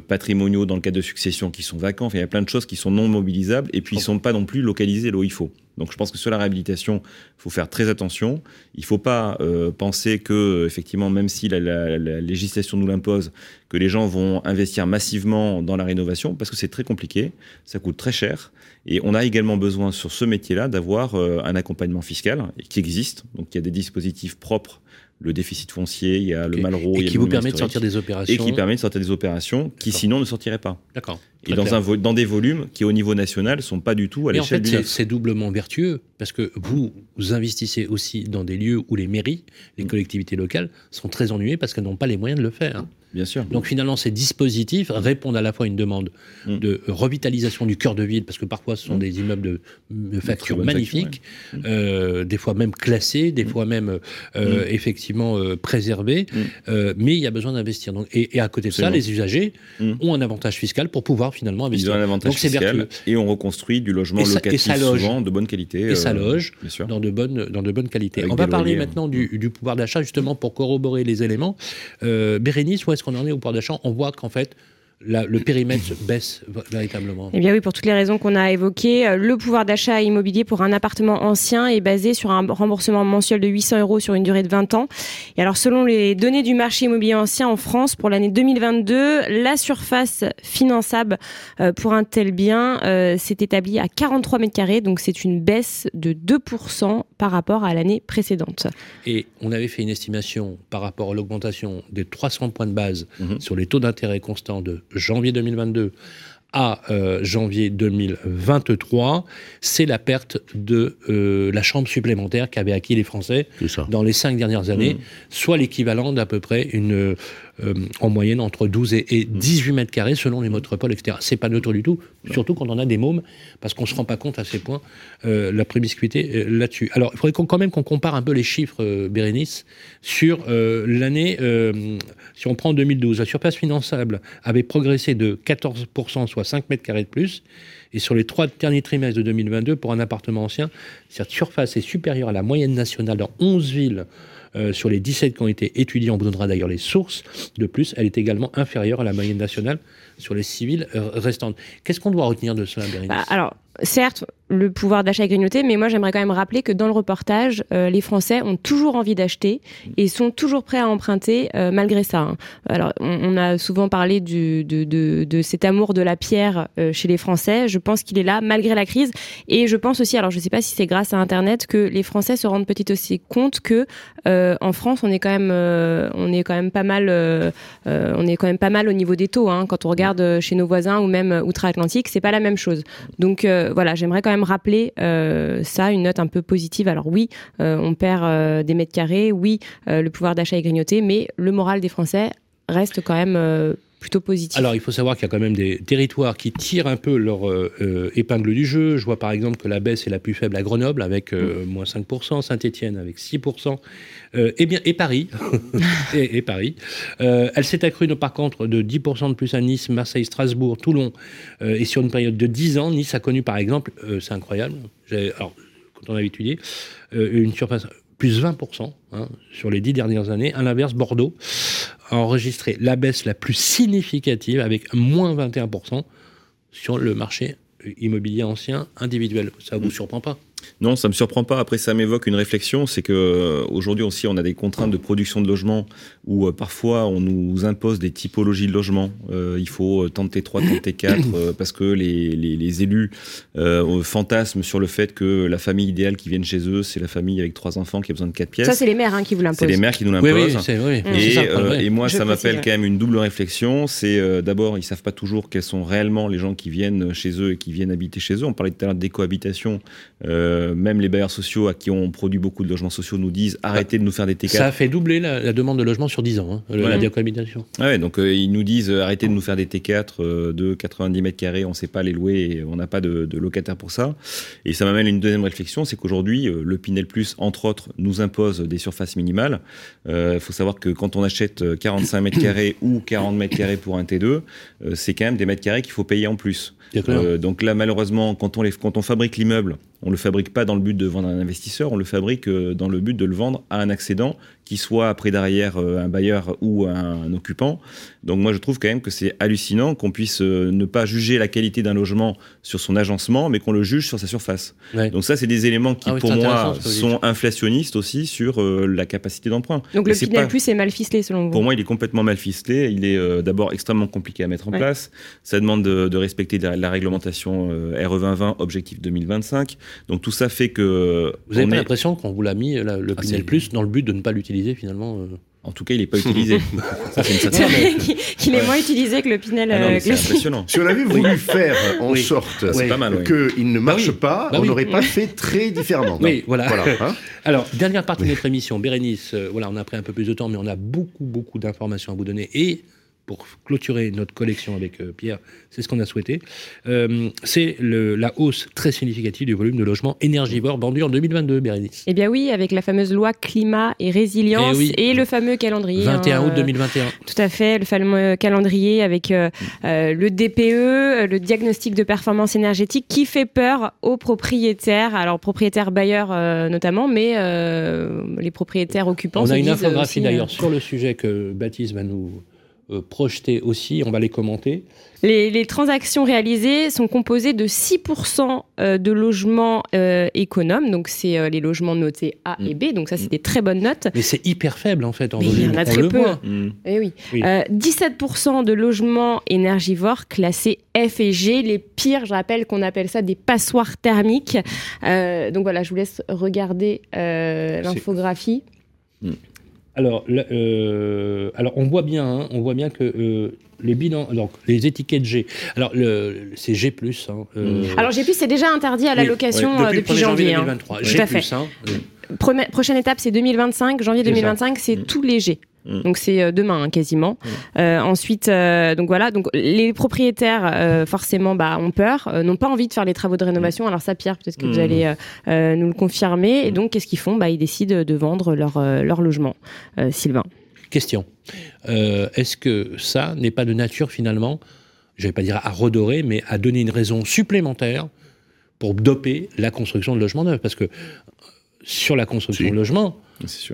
patrimoniaux dans le cadre de succession qui sont vacants. Enfin, il y a plein de choses qui sont non mobilisables et puis ils sont pas non plus localisés là où il faut. Donc je pense que sur la réhabilitation, il faut faire très attention. Il faut pas euh, penser que effectivement, même si la, la- la législation nous l'impose, que les gens vont investir massivement dans la rénovation parce que c'est très compliqué, ça coûte très cher et on a également besoin sur ce métier-là d'avoir euh, un accompagnement fiscal qui existe. Donc il y a des dispositifs propres. Le déficit foncier, il y a le. Malraux, Et qui vous permet de sortir des opérations. et qui permet de sortir des opérations qui sinon ne sortiraient pas. D'accord. Et dans, un des volumes qui au niveau national sont pas du tout à Mais en l'échelle fait, du c'est- doublement vertueux parce que vous, vous investissez aussi dans des lieux où les mairies, les collectivités locales sont très ennuyées parce qu'elles n'ont pas les moyens de le faire. Bien sûr. Donc finalement, ces dispositifs répondent à la fois à une demande Mm. de revitalisation du cœur de ville, parce que parfois ce sont des immeubles de, de facture magnifiques, euh, des fois même classés, des fois même euh, Mm. effectivement euh, préservés, euh, mais il y a besoin d'investir. Et, et à côté de ça, les usagers ont un avantage fiscal pour pouvoir finalement Ils investir. ont un avantage Donc fiscal et on reconstruit du logement Et ça- et locatif ça loge. souvent de bonne qualité. Et ça euh, loge bien sûr. dans de bonnes, dans de bonnes qualités. Avec On va parler loyers, hein. maintenant du, du pouvoir d'achat, justement, pour corroborer les éléments. Euh, Bérénice, où est-ce qu'on en est au pouvoir d'achat? On voit qu'en fait, la- le périmètre baisse véritablement. Eh bien oui, pour toutes les raisons qu'on a évoquées, euh, le pouvoir d'achat immobilier pour un appartement ancien est basé sur un remboursement mensuel de 800 euros sur une durée de 20 ans. Et alors selon les données du marché immobilier ancien en France, pour l'année 2022, la surface finançable euh, pour un tel bien euh, s'est établie à 43 mètres carrés, donc c'est une baisse de 2% par rapport à l'année précédente. Et on avait fait une estimation par rapport à l'augmentation des 300 points de base Mhm. sur les taux d'intérêt constants de janvier 2022 à euh, janvier 2023, c'est la perte de euh, la chambre supplémentaire qu'avaient acquis les Français dans les cinq dernières années, Mmh. soit l'équivalent d'à peu près une, euh, en moyenne entre 12 et, et 18 mètres carrés selon les métropoles, etc. C'est pas neutre du tout, surtout quand on a des mômes, parce qu'on se rend pas compte à ces points euh, la promiscuité euh, là-dessus. Alors, il faudrait quand même qu'on compare un peu les chiffres, Bérénice, sur l'année, si on prend 2012, la surface finançable avait progressé de 14%, soit 5 mètres carrés de plus, et sur les trois derniers trimestres de 2022, pour un appartement ancien, cette surface est supérieure à la moyenne nationale dans 11 villes euh, sur les 17 qui ont été étudiées, on vous donnera d'ailleurs les sources. De plus, elle est également inférieure à la moyenne nationale sur les civils euh, restantes. Qu'est-ce qu'on doit retenir de cela, Bérénice? Bah, alors, certes, le pouvoir d'achat est grignoté, mais moi j'aimerais quand même rappeler que dans le reportage, euh, les Français ont toujours envie d'acheter et sont toujours prêts à emprunter euh, malgré ça. hein. Alors, on, a souvent parlé de, de- de cet amour de la pierre euh, chez les Français. Je pense qu'il est là malgré la crise. Et je pense aussi, alors je ne sais pas si c'est grâce à Internet, que les Français se rendent petit aussi compte que en France, on est quand même, on est quand même pas mal, on est quand même pas mal au niveau des taux. hein. Quand on regarde chez nos voisins ou même outre-Atlantique, c'est pas la même chose. Donc voilà, j'aimerais quand même rappeler euh, ça, une note un peu positive. Alors oui, euh, on perd euh, des mètres carrés, oui, le pouvoir d'achat est grignoté, mais le moral des Français reste quand même plutôt positif. Alors, il faut savoir qu'il y a quand même des territoires qui tirent un peu leur euh, euh, épingle du jeu. Je vois par exemple que la baisse est la plus faible à Grenoble avec euh, moins 5%, Saint-Etienne avec 6%, euh, et, bien, et Paris. et, et Paris. Elle s'est accrue par contre de 10% de plus à Nice, Marseille, Strasbourg, Toulon. Et sur une période de 10 ans, Nice a connu par exemple, c'est incroyable, alors, quand on a étudié, une surface plus 20% hein, sur les 10 dernières années. À l'inverse, Bordeaux a enregistré la baisse la plus significative avec moins 21% sur le marché immobilier ancien individuel. Ça vous surprend pas? Non, ça me surprend pas. Après, ça m'évoque une réflexion, c'est que euh, aujourd'hui aussi, on a des contraintes de production de logements où euh, parfois on nous impose des typologies de logements. Euh, il faut tant de T3, tant de T4, euh, parce que les, les, les élus euh, fantasment sur le fait que la famille idéale qui viennent chez eux, c'est la famille avec trois enfants qui a besoin de quatre pièces. Ça, c'est les maires hein, qui vous l'imposent. C'est les maires qui nous l'imposent. oui, oui. Et, euh, moi, Je ça m'appelle quand même une double réflexion. C'est euh, d'abord, ils savent pas toujours quels sont réellement les gens qui viennent chez eux et qui viennent habiter chez eux. On parlait tout à l'heure de cohabitations. Euh, même les bailleurs sociaux à qui on produit beaucoup de logements sociaux nous disent arrêtez de nous faire des T4. Ça a fait doubler la, la demande de logement sur 10 ans, hein, Ouais. la décohabitation. Ah ouais, donc euh, ils nous disent euh, arrêtez de nous faire des T4 euh, de 90 mètres carrés, on ne sait pas les louer et on n'a pas de, de locataires pour ça. Et ça m'amène à une deuxième réflexion, c'est qu'aujourd'hui, euh, le Pinel Plus, entre autres, nous impose des surfaces minimales. Il faut savoir que quand on achète euh, 45 mètres carrés ou 40 mètres carrés pour un T2, euh, c'est quand même des mètres carrés qu'il faut payer en plus. Euh, donc là, malheureusement, quand on, les, quand on fabrique l'immeuble, on le fabrique pas dans le but de vendre à un investisseur, on le fabrique euh, dans le but de le vendre à un accédant, qui soit après derrière euh, un bailleur ou un, occupant. Donc moi, je trouve quand même que c'est hallucinant qu'on puisse euh, ne pas juger la qualité d'un logement sur son agencement, mais qu'on le juge sur sa surface. Ouais. Donc ça, c'est des éléments qui, Ah oui, pour moi, sont inflationnistes aussi sur euh, la capacité d'emprunt. Donc Et le Pinel pas- Plus est mal ficelé selon vous pour moi, il est complètement mal ficelé. Il est euh, d'abord extrêmement compliqué à mettre en Ouais. place. Ça demande de, de respecter la, la réglementation euh, RE 2020, objectif 2025. Donc tout ça fait que Vous avez pas est- l'impression qu'on vous l'a mis, là, le Ah, Pinel c'est- Plus, dans le but de ne pas l'utiliser finalement euh en tout cas, il n'est pas utilisé. ça, c'est une vrai qu'il est moins utilisé que le Pinel Ah euh, c'est classique. impressionnant. Si on avait voulu faire en Oui. sorte oui. qu'il ne marche oui. pas, Bah on oui. n'aurait pas fait très différemment. Oui, voilà. hein. Alors, dernière partie de notre émission, Bérénice, euh, voilà, on a pris un peu plus de temps, mais on a beaucoup, beaucoup d'informations à vous donner. Et pour clôturer notre collection avec euh, Pierre, c'est ce qu'on a souhaité, euh, c'est la hausse très significative du volume de logements énergivores vendus en 2022, Bérénice. Eh bien oui, avec la fameuse loi climat et résilience Eh oui. et le fameux calendrier. 21 hein, août euh, 2021. Tout à fait, le fameux calendrier avec euh, euh, le DPE, euh, le diagnostic de performance énergétique, qui fait peur aux propriétaires, alors propriétaires bailleurs euh, notamment, mais euh, les propriétaires occupants. On a une infographie euh, d'ailleurs sur le sujet que Baptiste va nous euh, projeter aussi, on va les commenter. Les, les transactions réalisées sont composées de 6% euh, de logements euh, économes, donc c'est euh, les logements notés A et B, donc ça c'est des très bonnes notes. Mais c'est hyper faible en fait en Mais il y volume. en a très peu. voit. Eh oui. Oui. Euh, 17% de logements énergivores classés F et G. Les pires, je rappelle qu'on appelle ça des passoires thermiques. Euh, donc voilà, je vous laisse regarder euh, l'infographie. Alors, euh, alors on voit bien, hein, on voit bien que euh, les bilans, donc les étiquettes G. Alors le, c'est G hein, euh, Alors G c'est déjà interdit à la oui, location ouais, euh, depuis, depuis le 1er janvier janvier. hein. 2023. Tout G à fait. hein, euh, prochaine étape, c'est 2025. Janvier C'est ça. 2025, c'est Mm. tous les G. Mm. Donc c'est euh, demain hein, quasiment. Euh, ensuite, euh, donc voilà, donc les propriétaires euh, forcément bah, ont peur, n'ont pas envie de faire les travaux de rénovation. Alors ça, Pierre, peut-être que vous Mm. allez nous le confirmer. Et donc qu'est-ce qu'ils font? Bah, Ils décident de vendre leur, leur logement. Sylvain. Question. Est-ce que ça n'est pas de nature finalement, je vais pas dire à redorer, mais à donner une raison supplémentaire pour doper la construction de logements neufs? Parce que sur la construction de logements,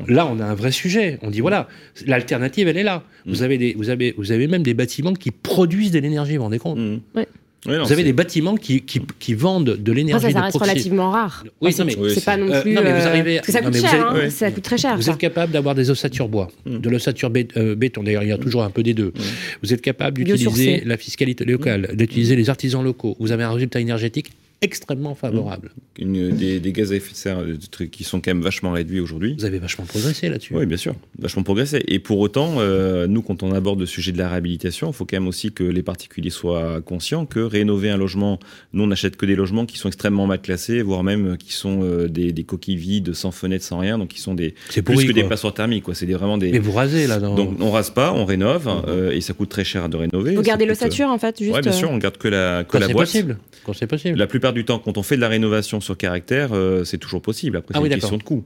là on a un vrai sujet. On dit voilà, l'alternative elle est là. Mm. Vous, avez des, vous, avez, vous avez même des bâtiments qui produisent de l'énergie, vous vous rendez compte Mm. Ouais. Ouais, non, Vous avez des bâtiments qui, qui, qui vendent de l'énergie ça, reste relativement rare. Oui, Enfin, non, mais- c'est c'est pas non Euh, plus. non, mais vous euh, arrivez. parce que ça non, coûte vous cher. hein, Ça coûte très cher. Vous ça. êtes capable d'avoir des ossatures bois, Mm. de l'ossature bé- euh, béton. D'ailleurs, il y a toujours un peu des deux. Vous êtes capable d'utiliser la fiscalité locale, d'utiliser les artisans locaux. Vous avez un résultat énergétique extrêmement favorable. Une- des, des gaz à effet de serre euh, des trucs qui sont quand même vachement réduits aujourd'hui. Vous avez vachement progressé là-dessus. Oui, bien sûr, vachement progressé. Et pour autant, euh, nous, quand on aborde le sujet de la réhabilitation, il faut quand même aussi que les particuliers soient conscients que rénover un logement, nous, on n'achète que des logements qui sont extrêmement mal classés, voire même qui sont euh, des, des coquilles vides, sans fenêtre, sans rien, donc qui sont des C'est plus pourri, que des passoires thermiques. Quoi. C'est des, vraiment des. Mais vous rasez là. Dans... Donc on rase pas, on rénove, euh, et ça coûte très cher de rénover. Vous gardez coûte, l'ossature en fait, juste. Ouais, bien euh, sûr, on garde que la, que Quand la c'est boîte. possible. Quand c'est possible. La plupart du temps, quand on fait de la rénovation sur caractère, euh, c'est toujours possible. Après, Ah c'est oui, une question de coût.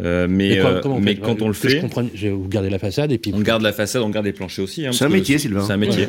Euh, mais Mais quoi- euh, mais quand on le je fait, vous gardez la façade et puis. on garde la façade, on garde les planchers aussi. hein, C'est un métier, Sylvain. C'est un métier.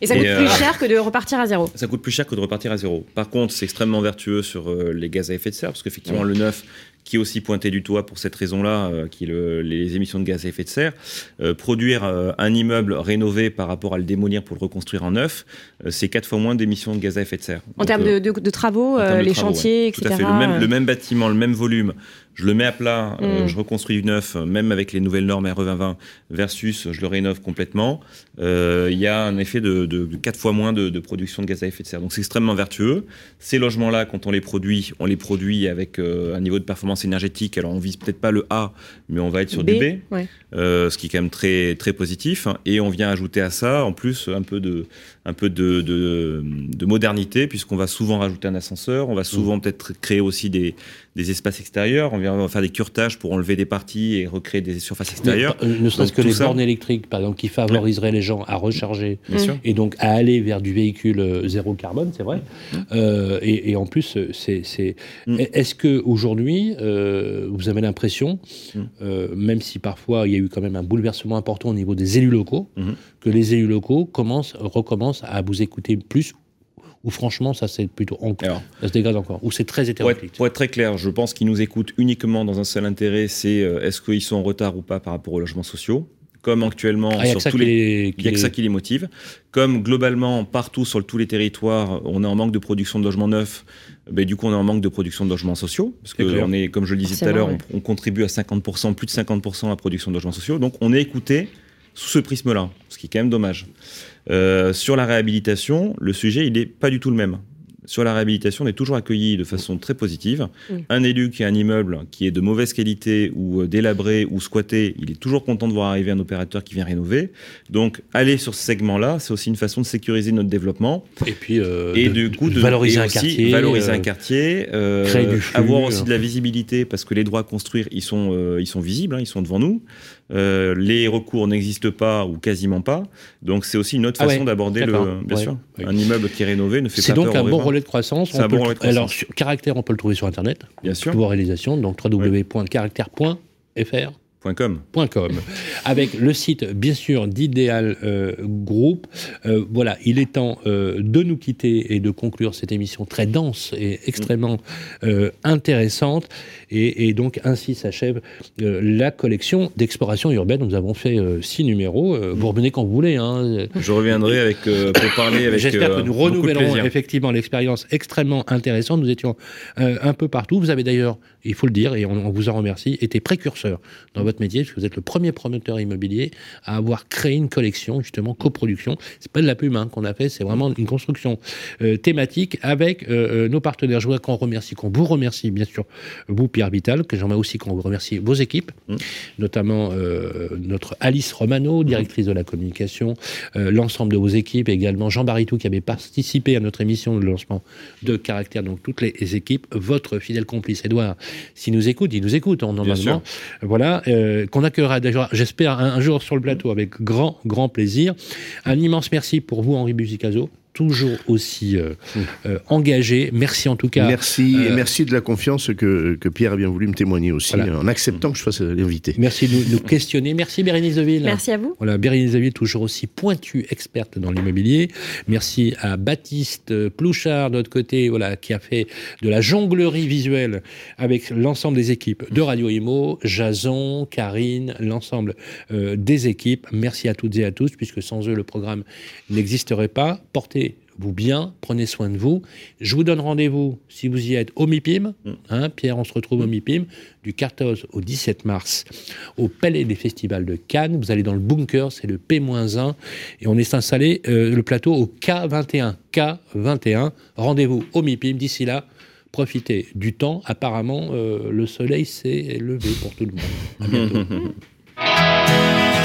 Et ça coûte Et, plus cher que de repartir à zéro. Ça coûte plus cher que de repartir à zéro. Par contre, c'est extrêmement vertueux sur euh, les gaz à effet de serre, parce qu'effectivement, le neuf, qui est aussi pointé du doigt pour cette raison-là, euh, qui est le- les émissions de gaz à effet de serre, euh, produire euh, un immeuble rénové par rapport à le démolir pour le reconstruire en neuf, c'est quatre fois moins d'émissions de gaz à effet de serre. En termes de, de- de travaux, de les travaux, chantiers, ouais. etc. Tout à fait. Le même, le même bâtiment, le même volume, je le mets à plat, euh, Mm. je reconstruis du neuf, euh, même avec les nouvelles normes RE 2020, versus je le rénove complètement. Euh, Il y a un effet de, de, de quatre fois moins de, de production de gaz à effet de serre. Donc c'est extrêmement vertueux. Ces logements-là, quand on les produit, on les produit avec euh, un niveau de performance énergétique. Alors on vise peut-être pas le A, mais on va être sur du B ouais. euh, ce qui est quand même très très positif. Et on vient ajouter à ça, en plus, un peu de un peu de, de, de modernité, puisqu'on va souvent rajouter un ascenseur, on va souvent Mmh. peut-être créer aussi des, des espaces extérieurs, on vient on va faire des curetages pour enlever des parties et recréer des surfaces extérieures. Mais, euh, ne serait-ce que les ça- bornes électriques, par exemple, qui favoriseraient les gens à recharger et donc à aller vers du véhicule euh, zéro carbone, c'est vrai. Mmh. Euh, et, et en plus, c'est, c'est... est-ce que aujourd'hui, euh, vous avez l'impression, euh, même si parfois il y a eu quand même un bouleversement important au niveau des élus locaux, Mmh. que les élus locaux commencent, recommencent à vous écouter plus ou franchement, ça c'est plutôt encore, ça se dégrade encore, ou c'est très Pour être, hétéroclite. pour être très clair, je pense qu'ils nous écoutent uniquement dans un seul intérêt, c'est euh, est-ce qu'ils sont en retard ou pas par rapport aux logements sociaux? Comme actuellement Ah, sur tous les, il y a que ça qui les motive. Comme globalement partout sur le- tous les territoires, on est en manque de production de logements neufs, ben, du coup on est en manque de production de logements sociaux parce que clair. on est, comme je le disais tout à l'heure, on, on contribue à 50%, plus de 50% à la production de logements sociaux. Donc on est écouté sous ce prisme-là, ce qui est quand même dommage. Euh, sur la réhabilitation, le sujet il est pas du tout le même. Sur la réhabilitation, on est toujours accueilli de façon très positive. Un élu qui a un immeuble qui est de mauvaise qualité ou euh, délabré ou squatté, il est toujours content de voir arriver un opérateur qui vient rénover. Donc, aller sur ce segment-là, c'est aussi une façon de sécuriser notre développement. Et puis, euh, et de- du coup, de valoriser un aussi quartier, valoriser euh, un quartier, euh, créer du flux, avoir aussi de la visibilité parce que les droits à construire, ils sont, euh, ils sont visibles, hein, ils sont devant nous. Euh, les recours n'existent pas ou quasiment pas. Donc, c'est aussi une autre Ah façon ouais, d'aborder le. Bien ouais, sûr, ouais. un immeuble qui est rénové ne fait C'est pas donc peur un aux bon riverains. relais de croissance. C'est un bon relais de croissance. Alors, Caractère, on peut le trouver sur Internet. Bien sûr. Pouvoir réalisation, donc www.caractère.fr. .com. .com. Avec le site, bien sûr, d'Idéal euh, Group. Euh, voilà, il est temps euh, de nous quitter et de conclure cette émission très dense et extrêmement euh, intéressante. Et, et donc, ainsi s'achève la collection d'exploration urbaine. Nous avons fait six numéros. Vous revenez quand vous voulez. Hein. Je reviendrai avec, pour parler avec. J'espère que nous renouvellerons effectivement l'expérience extrêmement intéressante. Nous étions un peu partout. Vous avez d'ailleurs, il faut le dire, et on, on vous en remercie, été précurseur dans votre votre métier, parce que vous êtes le premier promoteur immobilier à avoir créé une collection, justement, coproduction. C'est pas de la pub hein, qu'on a fait, c'est vraiment une construction euh, thématique avec euh, euh, nos partenaires. Je voudrais qu'on remercie, qu'on vous remercie, bien sûr, vous, Pierre Vital, que j'aimerais aussi qu'on vous remercie vos équipes, notamment euh, notre Alice Romano, directrice de la communication, l'ensemble de vos équipes, également Jean Baritou qui avait participé à notre émission de lancement de Caractère, donc toutes les équipes, votre fidèle complice Edouard, s'il nous écoute, il nous écoute hein, normalement, voilà, euh, qu'on accueillera déjà, j'espère, un, un jour sur le plateau avec grand, grand plaisir. Un immense merci pour vous, Henri Buzicazo toujours aussi euh, euh, engagé. Merci en tout cas. Merci, et Euh, merci de la confiance que, que Pierre a bien voulu me témoigner aussi, Voilà. en acceptant que je fasse l'invité. Merci de nous, nous questionner. Merci Bérénice Deville. Merci à vous. Voilà, Bérénice Deville, toujours aussi pointue, experte dans l'immobilier. Merci à Baptiste Plouchard, de l'autre côté, voilà, qui a fait de la jonglerie visuelle avec l'ensemble des équipes de Radio Imo, Jason, Karine, l'ensemble euh, des équipes. Merci à toutes et à tous, puisque sans eux, le programme n'existerait pas. Portez vous bien, prenez soin de vous. Je vous donne rendez-vous, si vous y êtes, au MIPIM. Hein, Pierre, on se retrouve au MIPIM du 14 au 17 mars au Palais des Festivals de Cannes. Vous allez dans le bunker, c'est le P-1 et on est installé euh, le plateau au K21. K21. Rendez-vous au MIPIM. D'ici là, profitez du temps. Apparemment, euh, le soleil s'est levé pour tout le monde. À bientôt.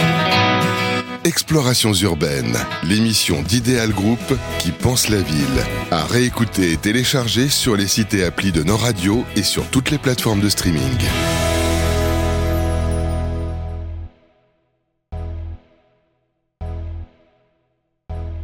Explorations urbaines, l'émission d'Idéal Group qui pense la ville. À réécouter et télécharger sur les sites et applis de nos radios et sur toutes les plateformes de streaming.